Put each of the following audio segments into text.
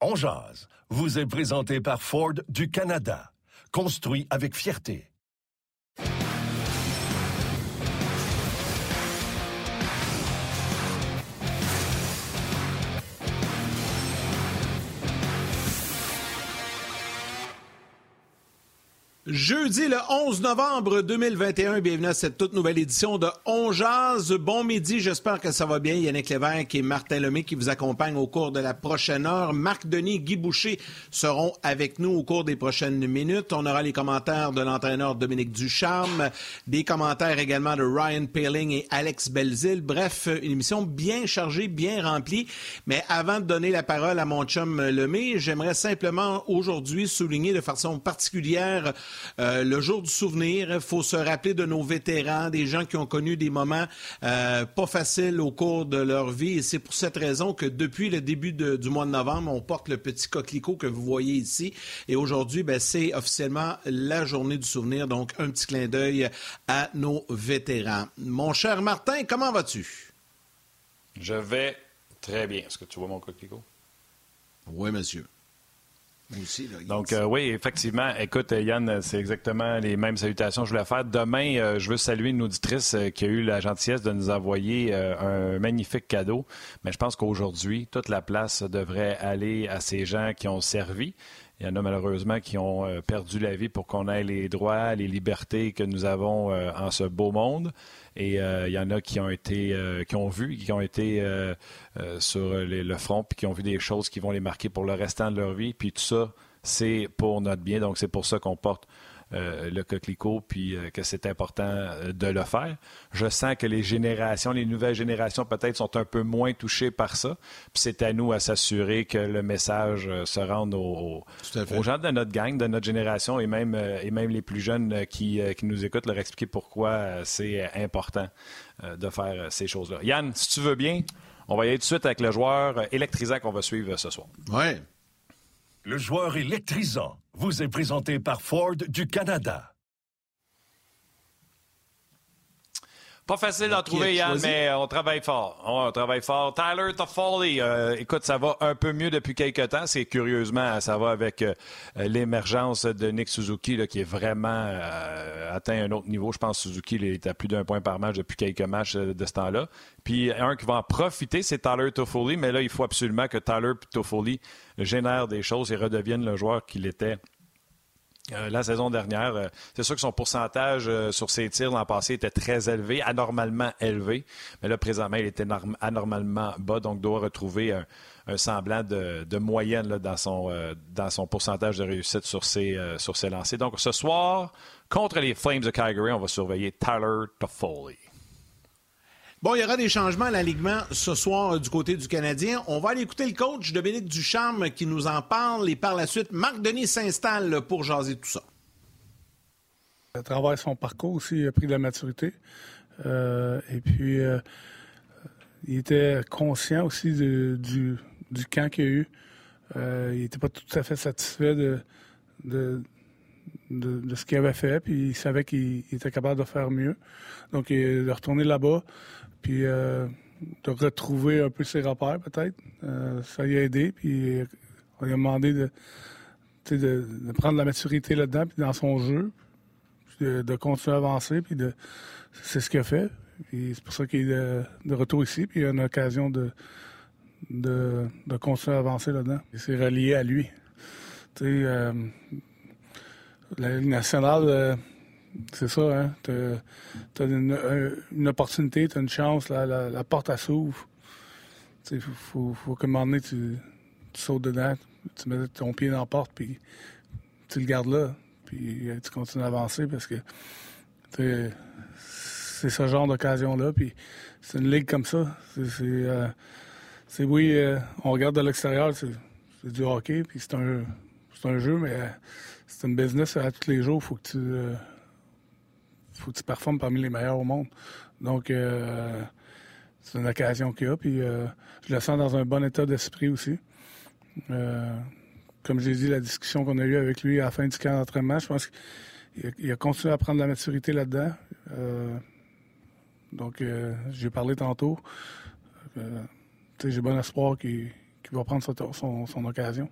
On jase vous est présenté par Ford du Canada. Construit avec fierté. Jeudi le 11 novembre 2021, bienvenue à cette toute nouvelle édition de On Jazz. Bon midi, j'espère que ça va bien. Yannick Lévesque et Martin Lemay qui vous accompagnent au cours de la prochaine heure. Marc Denis, Guy Boucher seront avec nous au cours des prochaines minutes. On aura les commentaires de l'entraîneur Dominique Ducharme, des commentaires également de Ryan Paling et Alex Belzil. Bref, une émission bien chargée, bien remplie. Mais avant de donner la parole à mon chum Lemay, j'aimerais simplement aujourd'hui souligner de façon particulière euh, le jour du souvenir, il faut se rappeler de nos vétérans, des gens qui ont connu des moments euh, pas faciles au cours de leur vie. Et c'est pour cette raison que depuis le début du mois de novembre, on porte le petit coquelicot que vous voyez ici. Et aujourd'hui, ben, c'est officiellement la journée du souvenir. Donc, un petit clin d'œil à nos vétérans. Mon cher Martin, comment vas-tu? Je vais très bien. Est-ce que tu vois mon coquelicot? Oui, monsieur. Donc, euh, oui, effectivement. Écoute, Yann, c'est exactement les mêmes salutations que je voulais faire. Demain, euh, je veux saluer une auditrice euh, qui a eu la gentillesse de nous envoyer un magnifique cadeau. Mais je pense qu'aujourd'hui, toute la place devrait aller à ces gens qui ont servi. Il y en a malheureusement qui ont perdu la vie pour qu'on ait les droits, les libertés que nous avons en ce beau monde. Et il y en a qui ont été, qui ont vu, qui ont été euh, sur le front, puis qui ont vu des choses qui vont les marquer pour le restant de leur vie. Puis tout ça, c'est pour notre bien. Donc, c'est pour ça qu'on porte euh, le coquelicot, puis euh, que c'est important de le faire. Je sens que les générations, les nouvelles générations peut-être sont un peu moins touchées par ça. Puis c'est à nous à s'assurer que le message se rende aux, gens de notre gang, de notre génération et même, et même les plus jeunes qui, qui nous écoutent, leur expliquer pourquoi c'est important de faire ces choses-là. Yann, si tu veux bien, on va y aller tout de suite avec le joueur électrisant qu'on va suivre ce soir. Oui. Le joueur électrisant vous est présenté par Ford du Canada. Pas facile d'en trouver, Yann, mais on travaille fort. On travaille fort. Tyler Toffoli, euh, écoute, ça va un peu mieux depuis quelques temps. C'est curieusement, ça va avec euh, l'émergence de Nick Suzuki, qui est vraiment euh, atteint un autre niveau. Je pense que Suzuki il est à plus d'un point par match depuis quelques matchs de ce temps-là. Puis un qui va en profiter, c'est Tyler Toffoli, mais là, il faut absolument que Tyler Toffoli génère des choses et redevienne le joueur qu'il était euh, la saison dernière. Euh, c'est sûr que son pourcentage euh, sur ses tirs l'an passé était très élevé, anormalement élevé. Mais là, présentement, il était anormalement bas, donc doit retrouver un, semblant de, moyenne dans, son, dans son pourcentage de réussite sur ses, sur ses lancers. Donc, ce soir, contre les Flames de Calgary, on va surveiller Tyler Toffoli. Bon, il y aura des changements à l'alignement ce soir euh, du côté du Canadien. On va aller écouter le coach Dominique Ducharme qui nous en parle et par la suite, Marc Denis s'installe pour jaser tout ça. À travers son parcours aussi, il a pris de la maturité. Euh, et puis, euh, il était conscient aussi du, du, camp qu'il y a eu. il n'était pas tout à fait satisfait de, de, de ce qu'il avait fait, puis il savait qu'il était capable de faire mieux. Donc, il est retourné là-bas. Puis euh, de retrouver un peu ses repères, peut-être. Euh, ça y a aidé. Puis on lui a demandé de, de, prendre la maturité là-dedans, puis dans son jeu, de, continuer à avancer. Puis c'est ce qu'il a fait. c'est pour ça qu'il est de, retour ici. Puis il a une occasion de, continuer à avancer là-dedans. C'est relié à lui. Tu sais, euh, la Ligue nationale c'est ça, hein? Tu as, une, opportunité, tu as une chance, la, la, porte, s'ouvre. Il faut, qu'à un moment donné, tu, sautes dedans, tu mets ton pied dans la porte, puis tu le gardes là, puis euh, tu continues à avancer parce que c'est ce genre d'occasion-là. Puis c'est une ligue comme ça. C'est, euh, oui, euh, on regarde de l'extérieur, c'est du hockey, puis c'est un, un jeu, mais c'est une business à tous les jours. Faut que faut que tu performes parmi les meilleurs au monde. Donc, euh, c'est une occasion qu'il y a. Puis, euh, je le sens dans un bon état d'esprit aussi. Euh, comme j'ai dit, la discussion qu'on a eue avec lui à la fin du camp d'entraînement, je pense qu'il a, continué à prendre la maturité là-dedans. donc, j'ai parlé tantôt. j'ai bon espoir qu'il va prendre son occasion.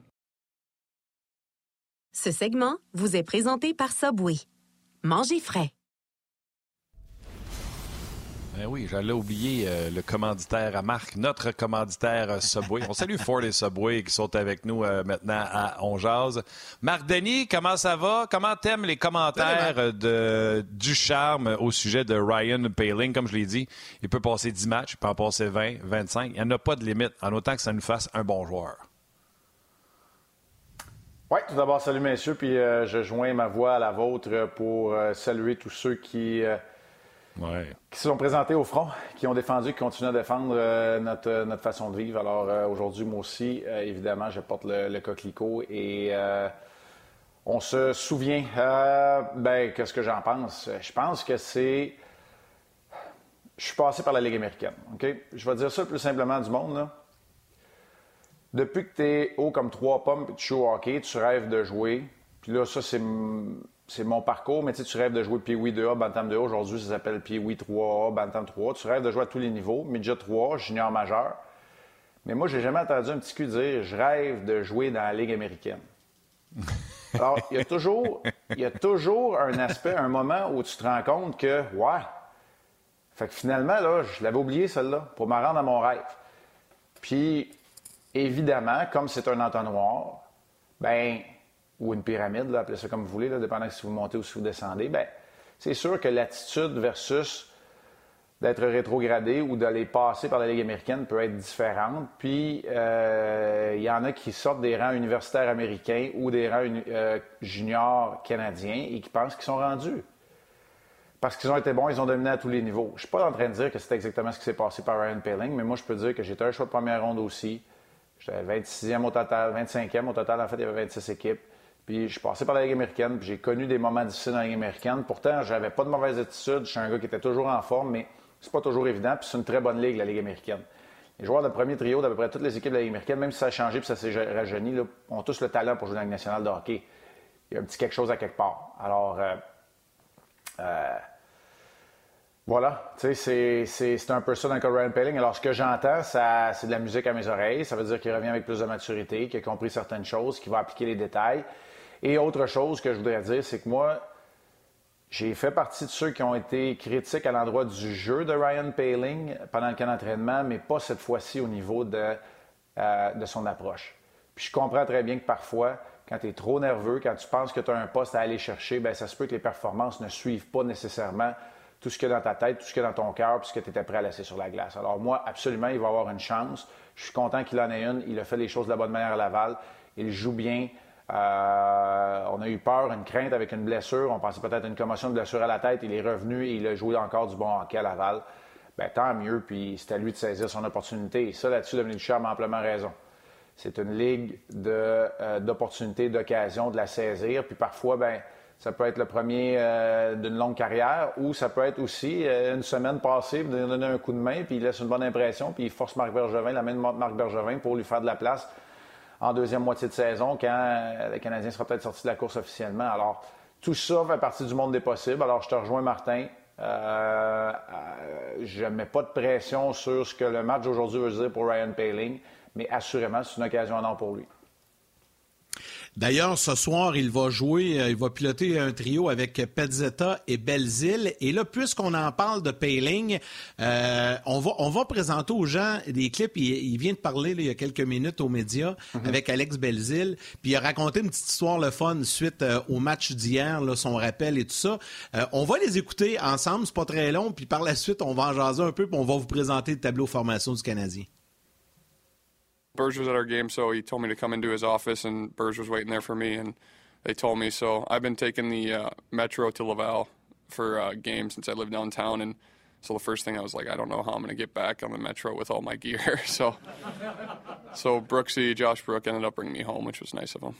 Ce segment vous est présenté par Subway. Mangez frais. Ben oui, j'allais oublier euh, le commanditaire à marque, notre commanditaire euh, Subway. On salue Ford et Subway qui sont avec nous euh, maintenant à Onjaz. Marc Denis, comment ça va? Comment t'aimes les commentaires de, du charme au sujet de Ryan Paling? Comme je l'ai dit, il peut passer 10 matchs, il peut en passer 20, 25. Il n'y en a pas de limite, en autant que ça nous fasse un bon joueur. Oui, tout d'abord, salut messieurs, puis je joins ma voix à la vôtre pour saluer tous ceux qui qui se sont présentés au front, qui ont défendu, qui continuent à défendre euh, notre, notre, façon de vivre. Alors euh, aujourd'hui, moi aussi, euh, évidemment, je porte le, coquelicot et on se souvient. ben, qu'est-ce que j'en pense? Je pense que c'est. Je suis passé par la Ligue américaine. OK? Je vais dire ça le plus simplement du monde. Là. Depuis que tu es haut comme trois pommes et tu joues au hockey, tu rêves de jouer. Puis là, ça, c'est c'est mon parcours, mais tu rêves de jouer Pee-Wee 2A, Bantam 2A. Aujourd'hui, ça s'appelle Pee-Wee 3A, Bantam 3A. Tu rêves de jouer à tous les niveaux, Midget 3, junior majeur. Mais moi, j'ai jamais entendu un petit cul dire je rêve de jouer dans la Ligue américaine. Alors, il y a toujours, il y a toujours un aspect, un moment où tu te rends compte que, ouais, fait que finalement, là, je l'avais oublié, celle-là, pour me rendre à mon rêve. Puis, évidemment, comme c'est un entonnoir, ben ou une pyramide, appelez ça comme vous voulez, là, dépendant si vous montez ou si vous descendez, ben, c'est sûr que l'attitude versus d'être rétrogradé ou d'aller passer par la Ligue américaine peut être différente. Puis, euh, il y en a qui sortent des rangs universitaires américains ou des rangs euh, juniors canadiens et qui pensent qu'ils sont rendus. Parce qu'ils ont été bons, ils ont dominé à tous les niveaux. Je ne suis pas en train de dire que c'est exactement ce qui s'est passé par Ryan Paling, mais moi, je peux dire que j'étais un choix de première ronde aussi. J'étais 26e au total, 25e au total. En fait, il y avait 26 équipes. Puis je suis passé par la Ligue américaine, puis j'ai connu des moments difficiles dans la Ligue américaine. Pourtant, j'avais pas de mauvaise attitude. Je suis un gars qui était toujours en forme, mais c'est pas toujours évident. Puis c'est une très bonne ligue, la Ligue américaine. Les joueurs de premier trio d'à peu près toutes les équipes de la Ligue américaine, même si ça a changé puis ça s'est rajeuni, ont tous le talent pour jouer dans la Ligue nationale de hockey. Il y a un petit quelque chose à quelque part. Alors, euh, euh, voilà, c'est un peu ça dans le Ryan Paling. Alors, ce que j'entends, c'est de la musique à mes oreilles. Ça veut dire qu'il revient avec plus de maturité, qu'il a compris certaines choses, qu'il va appliquer les détails. Et autre chose que je voudrais dire, c'est que moi, j'ai fait partie de ceux qui ont été critiques à l'endroit du jeu de Ryan Paling pendant le camp d'entraînement, mais pas cette fois-ci au niveau de, euh, de son approche. Puis je comprends très bien que parfois, quand tu es trop nerveux, quand tu penses que tu as un poste à aller chercher, bien, ça se peut que les performances ne suivent pas nécessairement tout ce qu'il y a dans ta tête, tout ce qu'il y a dans ton cœur, puisque tu étais prêt à laisser sur la glace. Alors moi, absolument, il va avoir une chance. Je suis content qu'il en ait une. Il a fait les choses de la bonne manière à Laval. Il joue bien. Euh, on a eu peur, une crainte avec une blessure. On pensait peut-être à une commotion de blessure à la tête. Il est revenu et il a joué encore du bon hockey à Laval. Ben, tant mieux, puis c'est à lui de saisir son opportunité. Et ça, là-dessus, Dominique Ducharme a amplement raison. C'est une ligue euh, d'opportunités, d'occasions, de la saisir. Puis parfois, ben, ça peut être le premier euh, d'une longue carrière ou ça peut être aussi une semaine passée, de donner un coup de main, puis il laisse une bonne impression, puis il force Marc Bergevin, la de Marc Bergevin pour lui faire de la place en deuxième moitié de saison quand le Canadien sera peut-être sorti de la course officiellement. Alors, tout ça fait partie du monde des possibles. Alors, je te rejoins, Martin. Euh, euh, je ne mets pas de pression sur ce que le match d'aujourd'hui veut dire pour Ryan Paling, mais assurément, c'est une occasion en or pour lui. D'ailleurs, ce soir, il va jouer, euh, il va piloter un trio avec Pezzetta et Belzile. Et là, puisqu'on en parle de Payling, euh, on, va, on va présenter aux gens des clips. Il, vient de parler il y a quelques minutes aux médias mhm. avec Alex Belzile. Puis il a raconté une petite histoire le fun suite euh, au match d'hier, son rappel et tout ça. on va les écouter ensemble, c'est pas très long. Puis par la suite, on va en jaser un peu, puis on va vous présenter le tableau formation du Canadien. Burge was at our game, so he told me to come into his office, and Burge was waiting there for me, and they told me. So I've been taking the uh, metro to Laval for uh, games since I live downtown, and So the first thing I was like, I don't know how I'm going to get back on the metro with all my gear. so, so Brooksy, Josh Brook ended up bringing me home, which was nice of him.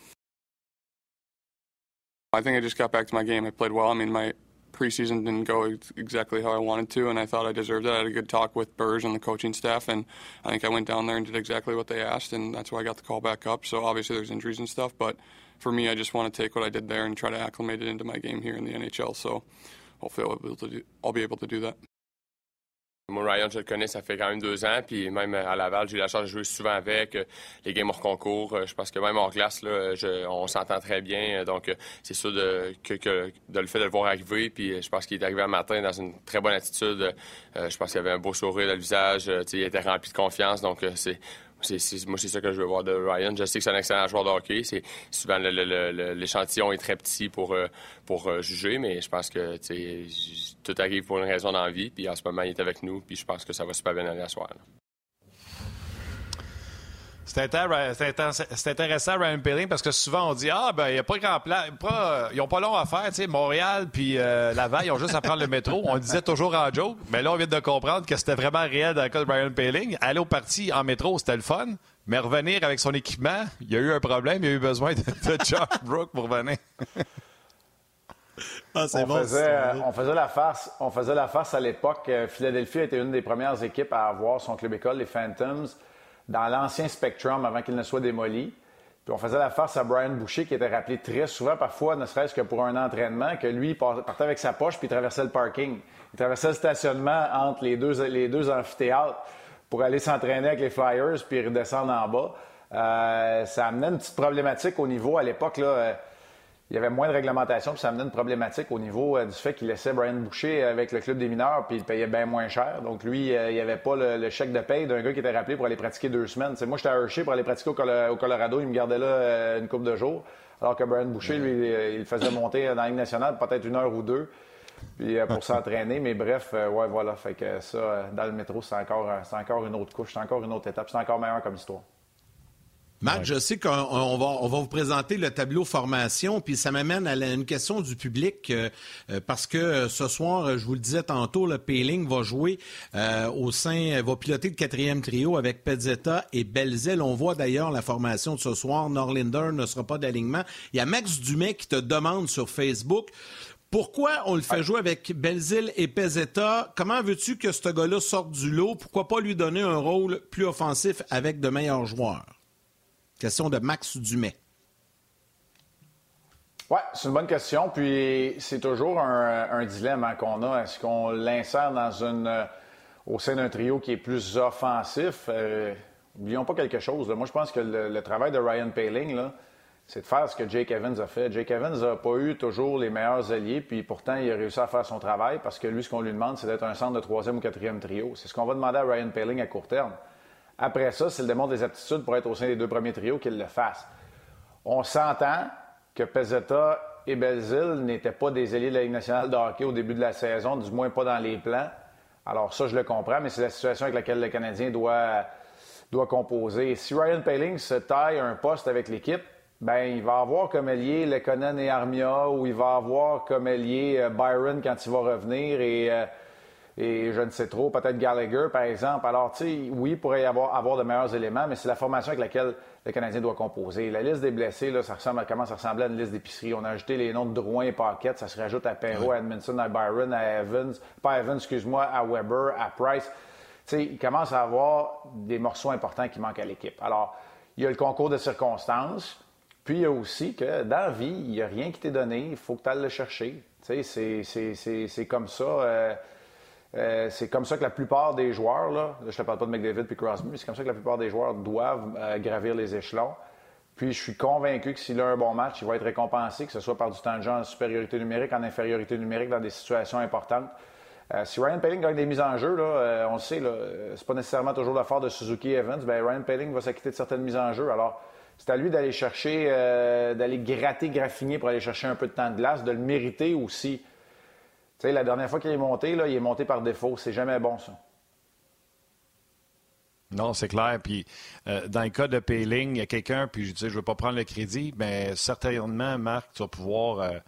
I think I just got back to my game. I played well. I mean, my preseason didn't go exactly how I wanted to, and I thought I deserved it. I had a good talk with Burrs and the coaching staff, and I think I went down there and did exactly what they asked, and that's why I got the call back up. So obviously there's injuries and stuff, but for me, I just want to take what I did there and try to acclimate it into my game here in the NHL. So hopefully I'll be able to do, I'll be able to do that. Moi, Ryan, je le connais, ça fait quand même deux ans. Puis même à Laval, j'ai eu la chance de jouer souvent avec euh, les games hors concours. Euh, je pense que même en classe, là, on s'entend très bien. Donc, euh, c'est sûr de, que, de le fait de le voir arriver. Puis je pense qu'il est arrivé un matin dans une très bonne attitude. je pense qu'il avait un beau sourire dans le visage. il était rempli de confiance. Donc, c'est moi, c'est ça que je veux voir de Ryan. Je sais que c'est un excellent joueur de hockey. Souvent, l'échantillon est très petit pour, euh, euh, juger, mais je pense que tout arrive pour une raison d'envie. Puis en ce moment, il est avec nous, puis je pense que ça va super bien aller à soir. C'est intéressant, Ryan Pilling, parce que souvent on dit Ah, ben, il n'y a pas grand plan. ils n'ont pas long à faire. Tu sais, Montréal puis euh, Laval, ils ont juste à prendre le métro. On disait toujours en joke, mais là, on vient de comprendre que c'était vraiment réel dans le cas de Ryan Pilling. Aller au parti en métro, c'était le fun, mais revenir avec son équipement, il y a eu un problème. Il y a eu besoin de, de Josh Brook pour venir. Ah, on, faisait, on, faisait, la farce, on faisait la farce à l'époque. Philadelphie était une des premières équipes à avoir son club école, les Phantoms dans l'ancien Spectrum avant qu'il ne soit démoli. Puis on faisait la farce à Brian Boucher, qui était rappelé très souvent, parfois, ne serait-ce que pour un entraînement, que lui, partait avec sa poche puis il traversait le parking. Il traversait le stationnement entre les deux, les deux amphithéâtres pour aller s'entraîner avec les Flyers puis redescendre en bas. Euh, ça amenait une petite problématique au niveau, à l'époque, là, euh, il y avait moins de réglementation, puis ça amenait une problématique au niveau euh, du fait qu'il laissait Brian Boucher avec le club des mineurs, puis il payait bien moins cher. Donc lui, euh, il n'y avait pas le, chèque de paye d'un gars qui était rappelé pour aller pratiquer deux semaines. moi, j'étais à Hershey pour aller pratiquer au, Colorado, il me gardait là euh, une couple de jours. Alors que Brian Boucher, lui, il faisait monter dans la Ligue nationale peut-être une heure ou deux puis pour s'entraîner. Mais bref, ouais, voilà. Fait que ça, dans le métro, c'est encore, encore une autre couche, c'est encore une autre étape, c'est encore meilleur comme histoire. Marc, je sais qu'on va, on va vous présenter le tableau formation, puis ça m'amène à une question du public, euh, euh, parce que euh, ce soir, je vous le disais tantôt, le Payling va jouer au sein, va piloter le quatrième trio avec Pezzetta et Belzil. On voit d'ailleurs la formation de ce soir. Norlinder ne sera pas d'alignement. Il y a Max Dumais qui te demande sur Facebook. Pourquoi on le fait jouer avec Belzil et Pezzetta? Comment veux-tu que ce gars-là sorte du lot? Pourquoi pas lui donner un rôle plus offensif avec de meilleurs joueurs? Question de Max Dumais. Oui, c'est une bonne question. Puis c'est toujours un, dilemme hein, qu'on a. Est-ce qu'on l'insère dans une euh, au sein d'un trio qui est plus offensif? Euh, oublions pas quelque chose. Moi, je pense que le, travail de Ryan Paling, c'est de faire ce que Jake Evans a fait. Jake Evans n'a pas eu toujours les meilleurs alliés, puis pourtant, il a réussi à faire son travail parce que lui, ce qu'on lui demande, c'est d'être un centre de troisième ou quatrième trio. C'est ce qu'on va demander à Ryan Paling à court terme. Après ça, s'il démontre des aptitudes pour être au sein des deux premiers trios, qu'il le fasse. On s'entend que Pezzetta et Belzil n'étaient pas des alliés de la Ligue nationale de hockey au début de la saison, du moins pas dans les plans. Alors ça, je le comprends, mais c'est la situation avec laquelle le Canadien doit, doit composer. si Ryan Paling se taille un poste avec l'équipe, ben il va avoir comme allié Lekonen et Armia, ou il va avoir comme allié euh, Byron quand il va revenir, et... Et je ne sais trop, peut-être Gallagher, par exemple. Alors, tu sais, oui, il pourrait y avoir, avoir de meilleurs éléments, mais c'est la formation avec laquelle le Canadien doit composer. La liste des blessés, là, ça ressemble à, commence à ressembler à une liste d'épicerie. On a ajouté les noms de Drouin et Paquette, ça se rajoute à Perrault, à Edmondson, à Byron, à Evans, pas Evans, excuse-moi, à Weber, à Price. Tu sais, il commence à avoir des morceaux importants qui manquent à l'équipe. Alors, il y a le concours de circonstances, puis il y a aussi que dans la vie, il n'y a rien qui t'est donné, il faut que tu ailles le chercher. Tu sais, c'est comme ça. Euh, euh, c'est comme ça que la plupart des joueurs, là, je ne parle pas de McDavid et Crosby, c'est comme ça que la plupart des joueurs doivent euh, gravir les échelons. Puis je suis convaincu que s'il a un bon match, il va être récompensé, que ce soit par du temps de jeu en supériorité numérique, en infériorité numérique dans des situations importantes. Euh, si Ryan Paling gagne des mises en jeu, là, on le sait, c'est pas nécessairement toujours l'affaire de Suzuki Evans. Ben, Ryan Paling va s'acquitter de certaines mises en jeu. Alors, c'est à lui d'aller chercher, d'aller gratter, graffiner pour aller chercher un peu de temps de glace, de le mériter aussi. Tu sais, la dernière fois qu'il est monté, là, il est monté par défaut. C'est jamais bon, ça. Non, c'est clair. Puis, euh, dans le cas de Payling, il y a quelqu'un, puis je dis, je ne veux pas prendre le crédit, mais certainement, Marc, tu vas pouvoir euh,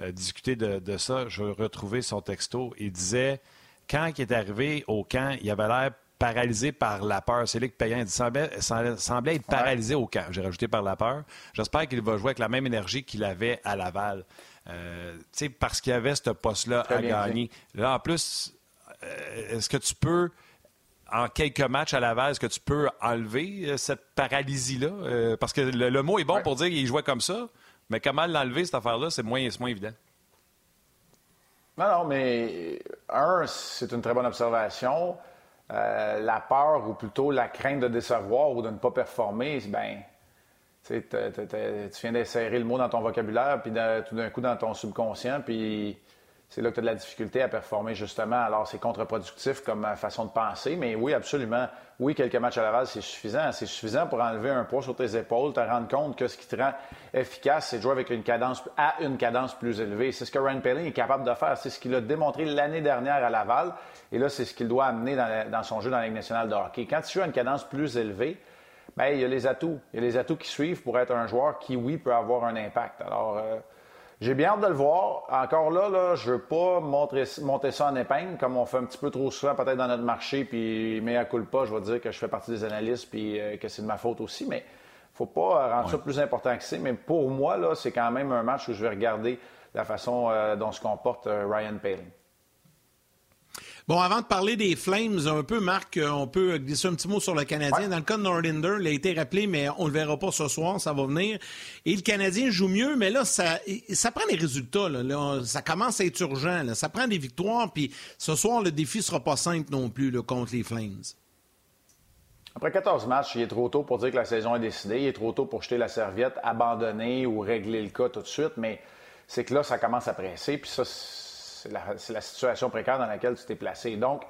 euh, discuter de, ça. Je vais retrouver son texto. Il disait quand il est arrivé au camp, il avait l'air paralysé par la peur. C'est lui que Payan il semblait, semblait être paralysé au camp. J'ai rajouté par la peur. J'espère qu'il va jouer avec la même énergie qu'il avait à Laval. Euh, parce qu'il y avait ce poste-là à gagner. Là, en plus, euh, est-ce que tu peux, en quelques matchs à Laval, est-ce que tu peux enlever euh, cette paralysie-là? Euh, parce que le, mot est bon pour dire qu'il jouait comme ça, mais comment l'enlever, cette affaire-là, c'est moins, moins évident. Non, non, mais un, c'est une très bonne observation. la peur, ou plutôt la crainte de décevoir ou de ne pas performer, ben, tu viens d'insérer le mot dans ton vocabulaire, puis tout d'un coup dans ton subconscient, puis c'est là que tu as de la difficulté à performer, justement. Alors, c'est contre-productif comme euh, façon de penser, mais oui, absolument. Oui, quelques matchs à Laval, c'est suffisant. C'est suffisant pour enlever un poids sur tes épaules, te rendre compte que ce qui te rend efficace, c'est de jouer avec une cadence, à une cadence plus élevée. C'est ce que Ryan Pelling est capable de faire. C'est ce qu'il a démontré l'année dernière à Laval. Et là, c'est ce qu'il doit amener dans, son jeu dans la Ligue nationale de hockey. Quand tu joues à une cadence plus élevée, bien, il y a les atouts. Il y a les atouts qui suivent pour être un joueur qui, oui, peut avoir un impact. Alors, euh, j'ai bien hâte de le voir. Encore là, là je veux pas monter, monter ça en épingle, comme on fait un petit peu trop souvent peut-être dans notre marché, puis mais à pas, je vais dire que je fais partie des analystes, puis euh, que c'est de ma faute aussi, mais faut pas rendre ça plus important que c'est. Mais pour moi, là, c'est quand même un match où je vais regarder la façon euh, dont se comporte Ryan Paling. Bon, avant de parler des Flames, un peu, Marc, euh, on peut glisser un petit mot sur le Canadien. Dans le cas de Norlinder, il a été rappelé, mais on ne le verra pas ce soir, ça va venir. Et le Canadien joue mieux, mais là, ça, ça prend des résultats. Là. ça commence à être urgent. Là. Ça prend des victoires, puis ce soir, le défi sera pas simple non plus contre les Flames. Après 14 matchs, il est trop tôt pour dire que la saison est décidée. Il est trop tôt pour jeter la serviette, abandonner ou régler le cas tout de suite. Mais c'est que là, ça commence à presser. Puis ça, c'est la, situation précaire dans laquelle tu t'es placé. Donc,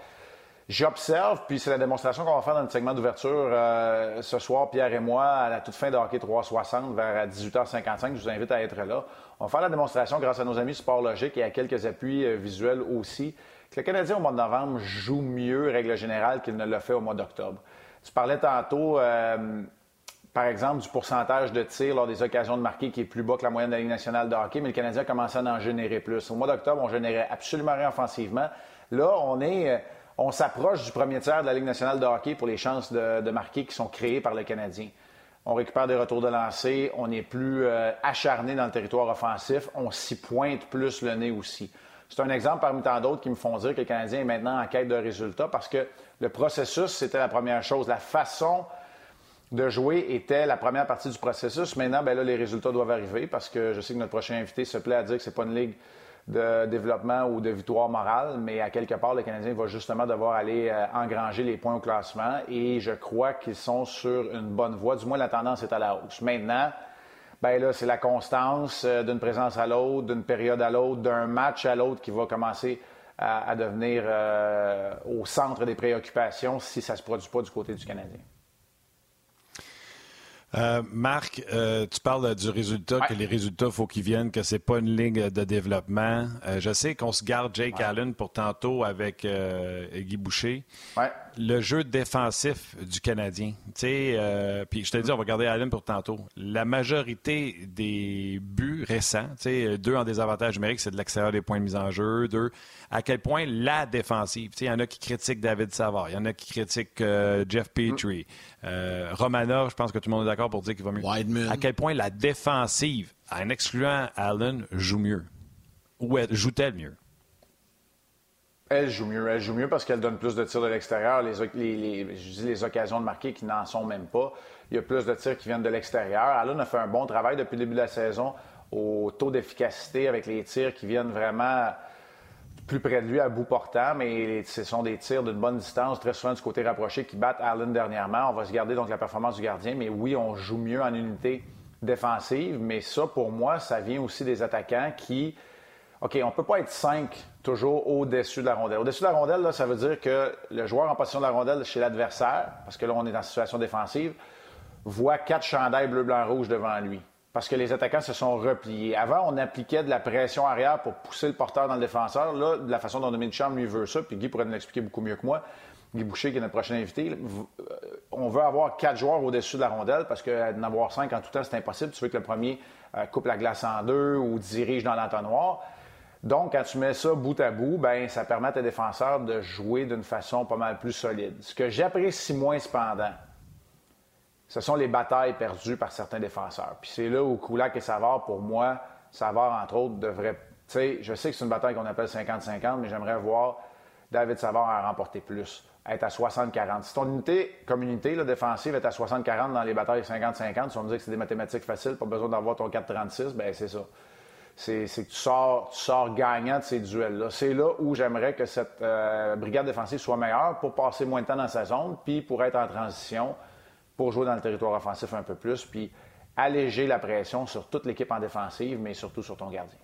j'observe, puis c'est la démonstration qu'on va faire dans le segment d'ouverture euh, ce soir, Pierre et moi, à la toute fin de Hockey 360, vers 18h55. Je vous invite à être là. On va faire la démonstration grâce à nos amis Sport Logique et à quelques appuis euh, visuels aussi, que le Canadien au mois de novembre joue mieux, règle générale, qu'il ne l'a fait au mois d'octobre. Tu parlais tantôt, euh, par exemple, du pourcentage de tirs lors des occasions de marquer qui est plus bas que la moyenne de la Ligue nationale de hockey, mais le Canadien a commencé à en générer plus. Au mois d'octobre, on générait absolument rien offensivement. Là, on est, euh, on s'approche du premier tiers de la Ligue nationale de hockey pour les chances de, marquer qui sont créées par le Canadien. On récupère des retours de lancer, on est plus euh, acharné dans le territoire offensif, on s'y pointe plus le nez aussi. C'est un exemple parmi tant d'autres qui me font dire que le Canadien est maintenant en quête de résultats parce que le processus, c'était la première chose. La façon de jouer était la première partie du processus. Maintenant, ben là, les résultats doivent arriver parce que je sais que notre prochain invité se plaît à dire que c'est pas une ligue de développement ou de victoire morale, mais à quelque part, le Canadien va justement devoir aller euh, engranger les points au classement et je crois qu'ils sont sur une bonne voie. Du moins, la tendance est à la hausse. Maintenant, ben là, c'est la constance euh, d'une présence à l'autre, d'une période à l'autre, d'un match à l'autre qui va commencer à, devenir euh, au centre des préoccupations si ça se produit pas du côté du Canadien. Euh, Marc, euh, tu parles du résultat, que les résultats, il faut qu'ils viennent, que c'est pas une ligne de développement. Euh, je sais qu'on se garde Jake Allen pour tantôt avec Guy Boucher. Le jeu défensif du Canadien, tu sais, puis je te dis, on va garder Allen pour tantôt. La majorité des buts récents, tu sais, deux en désavantage numérique, c'est de l'extérieur des points de mise en jeu, deux à quel point la défensive, il y en a qui critiquent David Savard, il y en a qui critiquent euh, Jeff Petrie, euh, Romanov, je pense que tout le monde est d'accord pour dire qu'il va mieux. À quel point la défensive, en excluant Allen, joue mieux? Ou joue-t-elle mieux? Elle joue mieux. Elle joue mieux parce qu'elle donne plus de tirs de l'extérieur. Les, je dis les occasions de marquer qui n'en sont même pas. Il y a plus de tirs qui viennent de l'extérieur. Allen a fait un bon travail depuis le début de la saison au taux d'efficacité avec les tirs qui viennent vraiment plus près de lui à bout portant, mais ce sont des tirs d'une bonne distance, très souvent du côté rapproché, qui battent Allen dernièrement. On va se garder donc la performance du gardien, mais oui, on joue mieux en unité défensive, mais ça, pour moi, ça vient aussi des attaquants qui. OK, on ne peut pas être cinq toujours au-dessus de la rondelle. Au-dessus de la rondelle, ça veut dire que le joueur en position de la rondelle chez l'adversaire, parce que là, on est en situation défensive, voit quatre chandails bleu, blanc, rouge devant lui parce que les attaquants se sont repliés. Avant, on appliquait de la pression arrière pour pousser le porteur dans le défenseur. Là, de la façon dont Dominique Champ lui veut ça, puis Guy pourrait nous l'expliquer beaucoup mieux que moi. Guy Boucher, qui est notre prochain invité, euh, on veut avoir quatre joueurs au-dessus de la rondelle parce qu'en avoir cinq en tout temps, c'est impossible. Tu veux que le premier euh, coupe la glace en deux ou dirige dans l'entonnoir. Donc, quand tu mets ça bout à bout, ben ça permet à tes défenseurs de jouer d'une façon pas mal plus solide. Ce que j'apprécie moins cependant, ce sont les batailles perdues par certains défenseurs. Puis c'est là où Kulak et Savard, pour moi, Savard, entre autres, devrait. Tu sais, je sais que c'est une bataille qu'on appelle 50-50, mais j'aimerais voir David Savard en remporter plus, être à 60-40. Si ton unité, comme unité défensive, est à 60-40 dans les batailles 50-50, si on me dit que c'est des mathématiques faciles, pas besoin d'avoir ton 4-36, ben c'est ça c'est que tu sors, tu sors gagnant de ces duels-là. C'est là où j'aimerais que cette euh, brigade défensive soit meilleure pour passer moins de temps dans sa zone, puis pour être en transition, pour jouer dans le territoire offensif un peu plus, puis alléger la pression sur toute l'équipe en défensive, mais surtout sur ton gardien.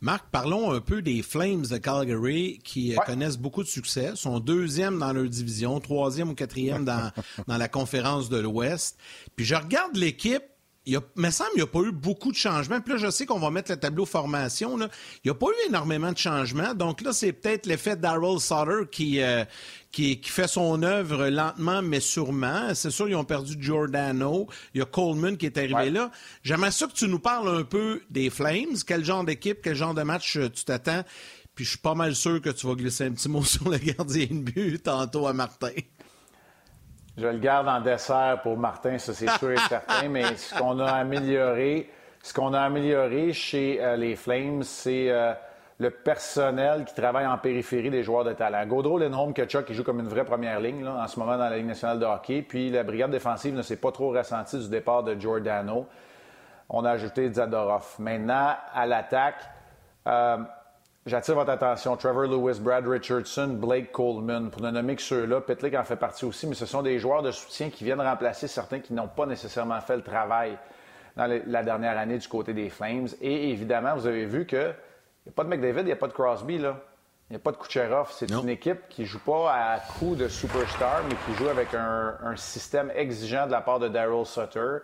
Marc, parlons un peu des Flames de Calgary qui euh, connaissent beaucoup de succès, sont deuxième dans leur division, troisième ou quatrième dans, dans la conférence de l'Ouest. Puis je regarde l'équipe, il me semble qu'il n'y a pas eu beaucoup de changements. Puis là, je sais qu'on va mettre le tableau formation. Il n'y a pas eu énormément de changements. Donc là, c'est peut-être l'effet Daryl Sutter qui, euh, qui, fait son œuvre lentement, mais sûrement. C'est sûr, ils ont perdu Giordano. Il y a Coleman qui est arrivé là. J'aimerais ça que tu nous parles un peu des Flames. Quel genre d'équipe, quel genre de match euh, tu t'attends? Puis je suis pas mal sûr que tu vas glisser un petit mot sur le gardien de but tantôt à Martin. Je le garde en dessert pour Martin, ça c'est sûr et certain, mais ce qu'on a amélioré, ce qu'on a amélioré chez euh, les Flames, c'est euh, le personnel qui travaille en périphérie des joueurs de talent. Gaudreau, Lindholm, Kachuk, qui joue comme une vraie première ligne là, en ce moment dans la Ligue nationale de hockey. Puis la brigade défensive ne s'est pas trop ressentie du départ de Giordano. On a ajouté Zadorov. Maintenant, à l'attaque, euh, J'attire votre attention. Trevor Lewis, Brad Richardson, Blake Coleman, pour ne nommer que ceux-là. Petlick en fait partie aussi, mais ce sont des joueurs de soutien qui viennent remplacer certains qui n'ont pas nécessairement fait le travail dans la dernière année du côté des Flames. Et évidemment, vous avez vu qu'il n'y a pas de McDavid, il n'y a pas de Crosby, là. Il n'y a pas de Kucherov. C'est une équipe qui ne joue pas à coup de superstar, mais qui joue avec un, un système exigeant de la part de Daryl Sutter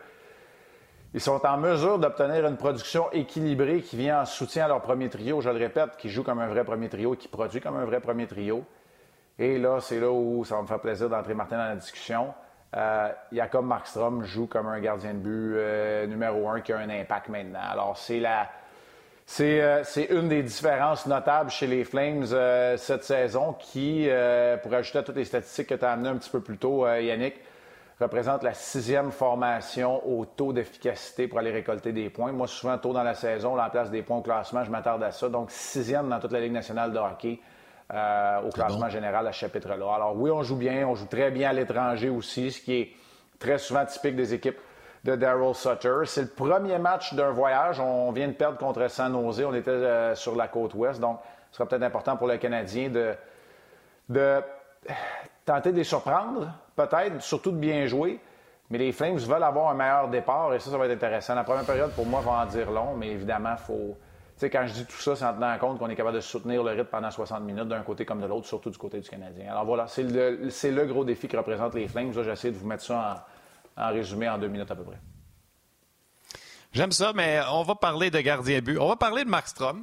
ils sont en mesure d'obtenir une production équilibrée qui vient en soutien à leur premier trio, je le répète, qui joue comme un vrai premier trio, qui produit comme un vrai premier trio. Et là, c'est là où ça va me faire plaisir d'entrer Martin dans la discussion. Euh, Jacob Markstrom joue comme un gardien de but euh, numéro un qui a un impact maintenant. Alors, c'est la. C'est, euh, une des différences notables chez les Flames euh, cette saison qui, pour ajouter à toutes les statistiques que tu as amenées un petit peu plus tôt, Yannick, représente la sixième formation au taux d'efficacité pour aller récolter des points. Moi, souvent, tôt dans la saison, là, en place des points au classement, je m'attarde à ça. Donc, sixième dans toute la Ligue nationale de hockey euh, au classement général à ce chapitre-là. Alors, oui, on joue bien, on joue très bien à l'étranger aussi, ce qui est très souvent typique des équipes de Daryl Sutter. C'est le premier match d'un voyage. On vient de perdre contre San Jose. On était euh, sur la côte ouest. Donc, ce sera peut-être important pour le Canadien de, de tenter de les surprendre, peut-être, surtout de bien jouer. Mais les Flames veulent avoir un meilleur départ et ça, ça va être intéressant. La première période, pour moi, va en dire long, mais évidemment, il faut. Tu sais, quand je dis tout ça, c'est en tenant compte qu'on est capable de soutenir le rythme pendant 60 minutes d'un côté comme de l'autre, surtout du côté du Canadien. Alors voilà, c'est le, gros défi que représentent les Flames. J'essaie de vous mettre ça en, en résumé en deux minutes à peu près. J'aime ça, mais on va parler de gardien but. On va parler de Max Strom.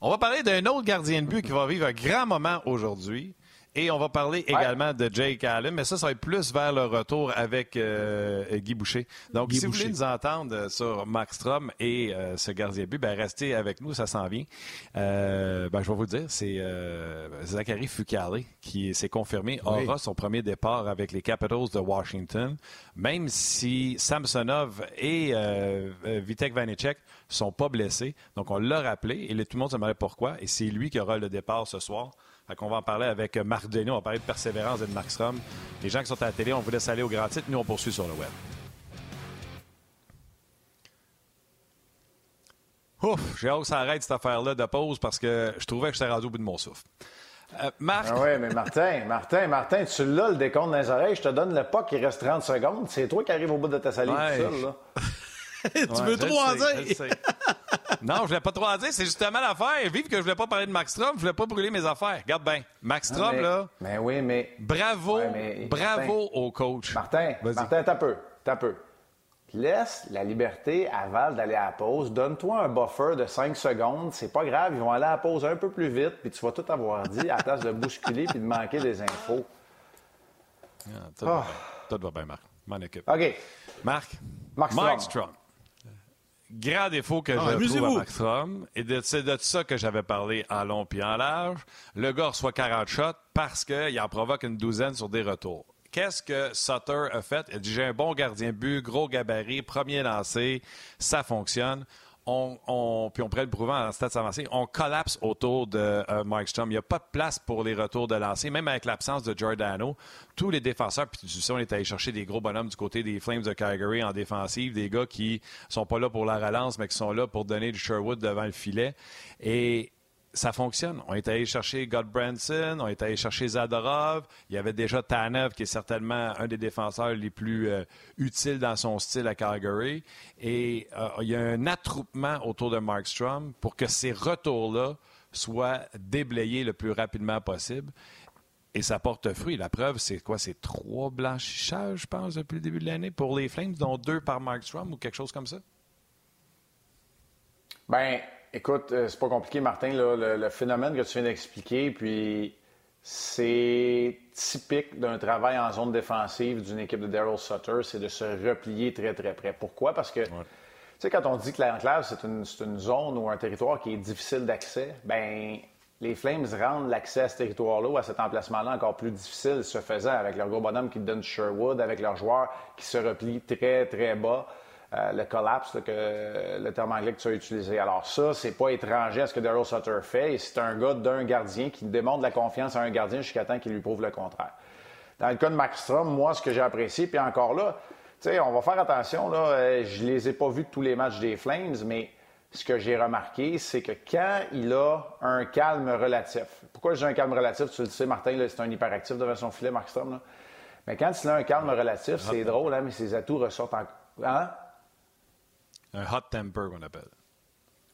on va parler d'un autre gardien de but qui va vivre un grand moment aujourd'hui. Et on va parler également de Jake Allen, mais ça, ça va être plus vers le retour avec euh, Guy Boucher. Donc, si vous voulez nous entendre sur Max Strom et euh, ce gardien but, ben, restez avec nous, ça s'en vient. Euh, ben, je vais vous le dire, c'est Zachary Fucale qui s'est confirmé aura son premier départ avec les Capitals de Washington, même si Samsonov et Vitek Vanecek sont pas blessés. Donc, on l'a rappelé et tout le monde se demandait pourquoi. Et c'est lui qui aura le départ ce soir. On va en parler avec Marc Denis, on va parler de persévérance et de Max Rom. Les gens qui sont à la télé, on vous laisse aller au grand titre. Nous, on poursuit sur le web. Ouf, j'ai hâte que ça arrête cette affaire-là de pause parce que je trouvais que j'étais rendu au bout de mon souffle. Euh, Marc? Ah oui, mais Martin, Martin, Martin, tu l'as le décompte dans les oreilles, je te donne le pas qui reste 30 secondes. C'est toi qui arrives au bout de ta salive tout seul, là. tu veux trop en dire? non, je voulais pas trop en dire. C'est justement l'affaire. Vive que je voulais pas parler de Max Strom, je voulais pas brûler mes affaires. Regarde bien. Max Strom, là. Mais oui, mais. Bravo, bravo au coach. Martin, Martin, t'as peu. T'as peu. Laisse la liberté à Val d'aller à la pause. Donne-toi un buffer de 5 secondes. C'est pas grave, ils vont aller à la pause un peu plus vite, puis tu vas tout avoir dit à la place de bousculer puis de manquer des infos. Ah, tout, va bien, Marc. Mon équipe. OK. Marc. Mark Strom. grand défaut que ah, je trouve à Max Strom, et c'est de ça que j'avais parlé en long puis en large, le gars reçoit 40 shots parce qu'il en provoque une douzaine sur des retours. Qu'est-ce que Sutter a fait? Il a dit J'ai un bon gardien but, gros gabarit, premier lancé, ça fonctionne on, puis on pourrait le prouver en stats avancés, on collapse autour de euh, Mark Strom. Il n'y a pas de place pour les retours de lancer, même avec l'absence de Giordano. Tous les défenseurs, puis tu sais, on est allé chercher des gros bonhommes du côté des Flames de Calgary en défensive, des gars qui sont pas là pour la relance, mais qui sont là pour donner du Sherwood devant le filet. Et ça fonctionne. On est allé chercher Godbranson, on est allé chercher Zadorov. Il y avait déjà Tanev, qui est certainement un des défenseurs les plus euh, utiles dans son style à Calgary. Et euh, il y a un attroupement autour de Markstrom pour que ces retours-là soient déblayés le plus rapidement possible. Et ça porte fruit. La preuve, c'est quoi? C'est trois blanchissages, je pense, depuis le début de l'année pour les Flames, dont deux par Markstrom ou quelque chose comme ça? Ben, Écoute, euh, c'est pas compliqué, Martin, le, phénomène que tu viens d'expliquer, puis c'est typique d'un travail en zone défensive d'une équipe de Daryl Sutter, c'est de se replier très, très près. Pourquoi? Parce que, tu sais, quand on dit que l'enclave, c'est une, une, zone ou un territoire qui est difficile d'accès, ben les Flames rendent l'accès à ce territoire-là ou à cet emplacement-là encore plus difficile, se faisant avec leur gros bonhomme qui donne Sherwood, avec leurs joueurs qui se replient très, très bas. Euh, le collapse, que, le terme anglais que tu as utilisé. Alors ça, c'est pas étranger à ce que Daryl Sutter fait, et c'est un gars d'un gardien qui demande la confiance à un gardien jusqu'à temps qu'il lui prouve le contraire. Dans le cas de Max Strom, moi, ce que j'ai apprécié, puis encore là, tu sais, on va faire attention, là, euh, je les ai pas vus tous les matchs des Flames, mais ce que j'ai remarqué, c'est que quand il a un calme relatif, pourquoi j'ai un calme relatif? Tu le sais, Martin, c'est un hyperactif devant son filet, Max Strom, Mais quand il a un calme relatif, c'est drôle, hein, mais ses atouts ressortent en... Hein? Un hot temper qu'on appelle.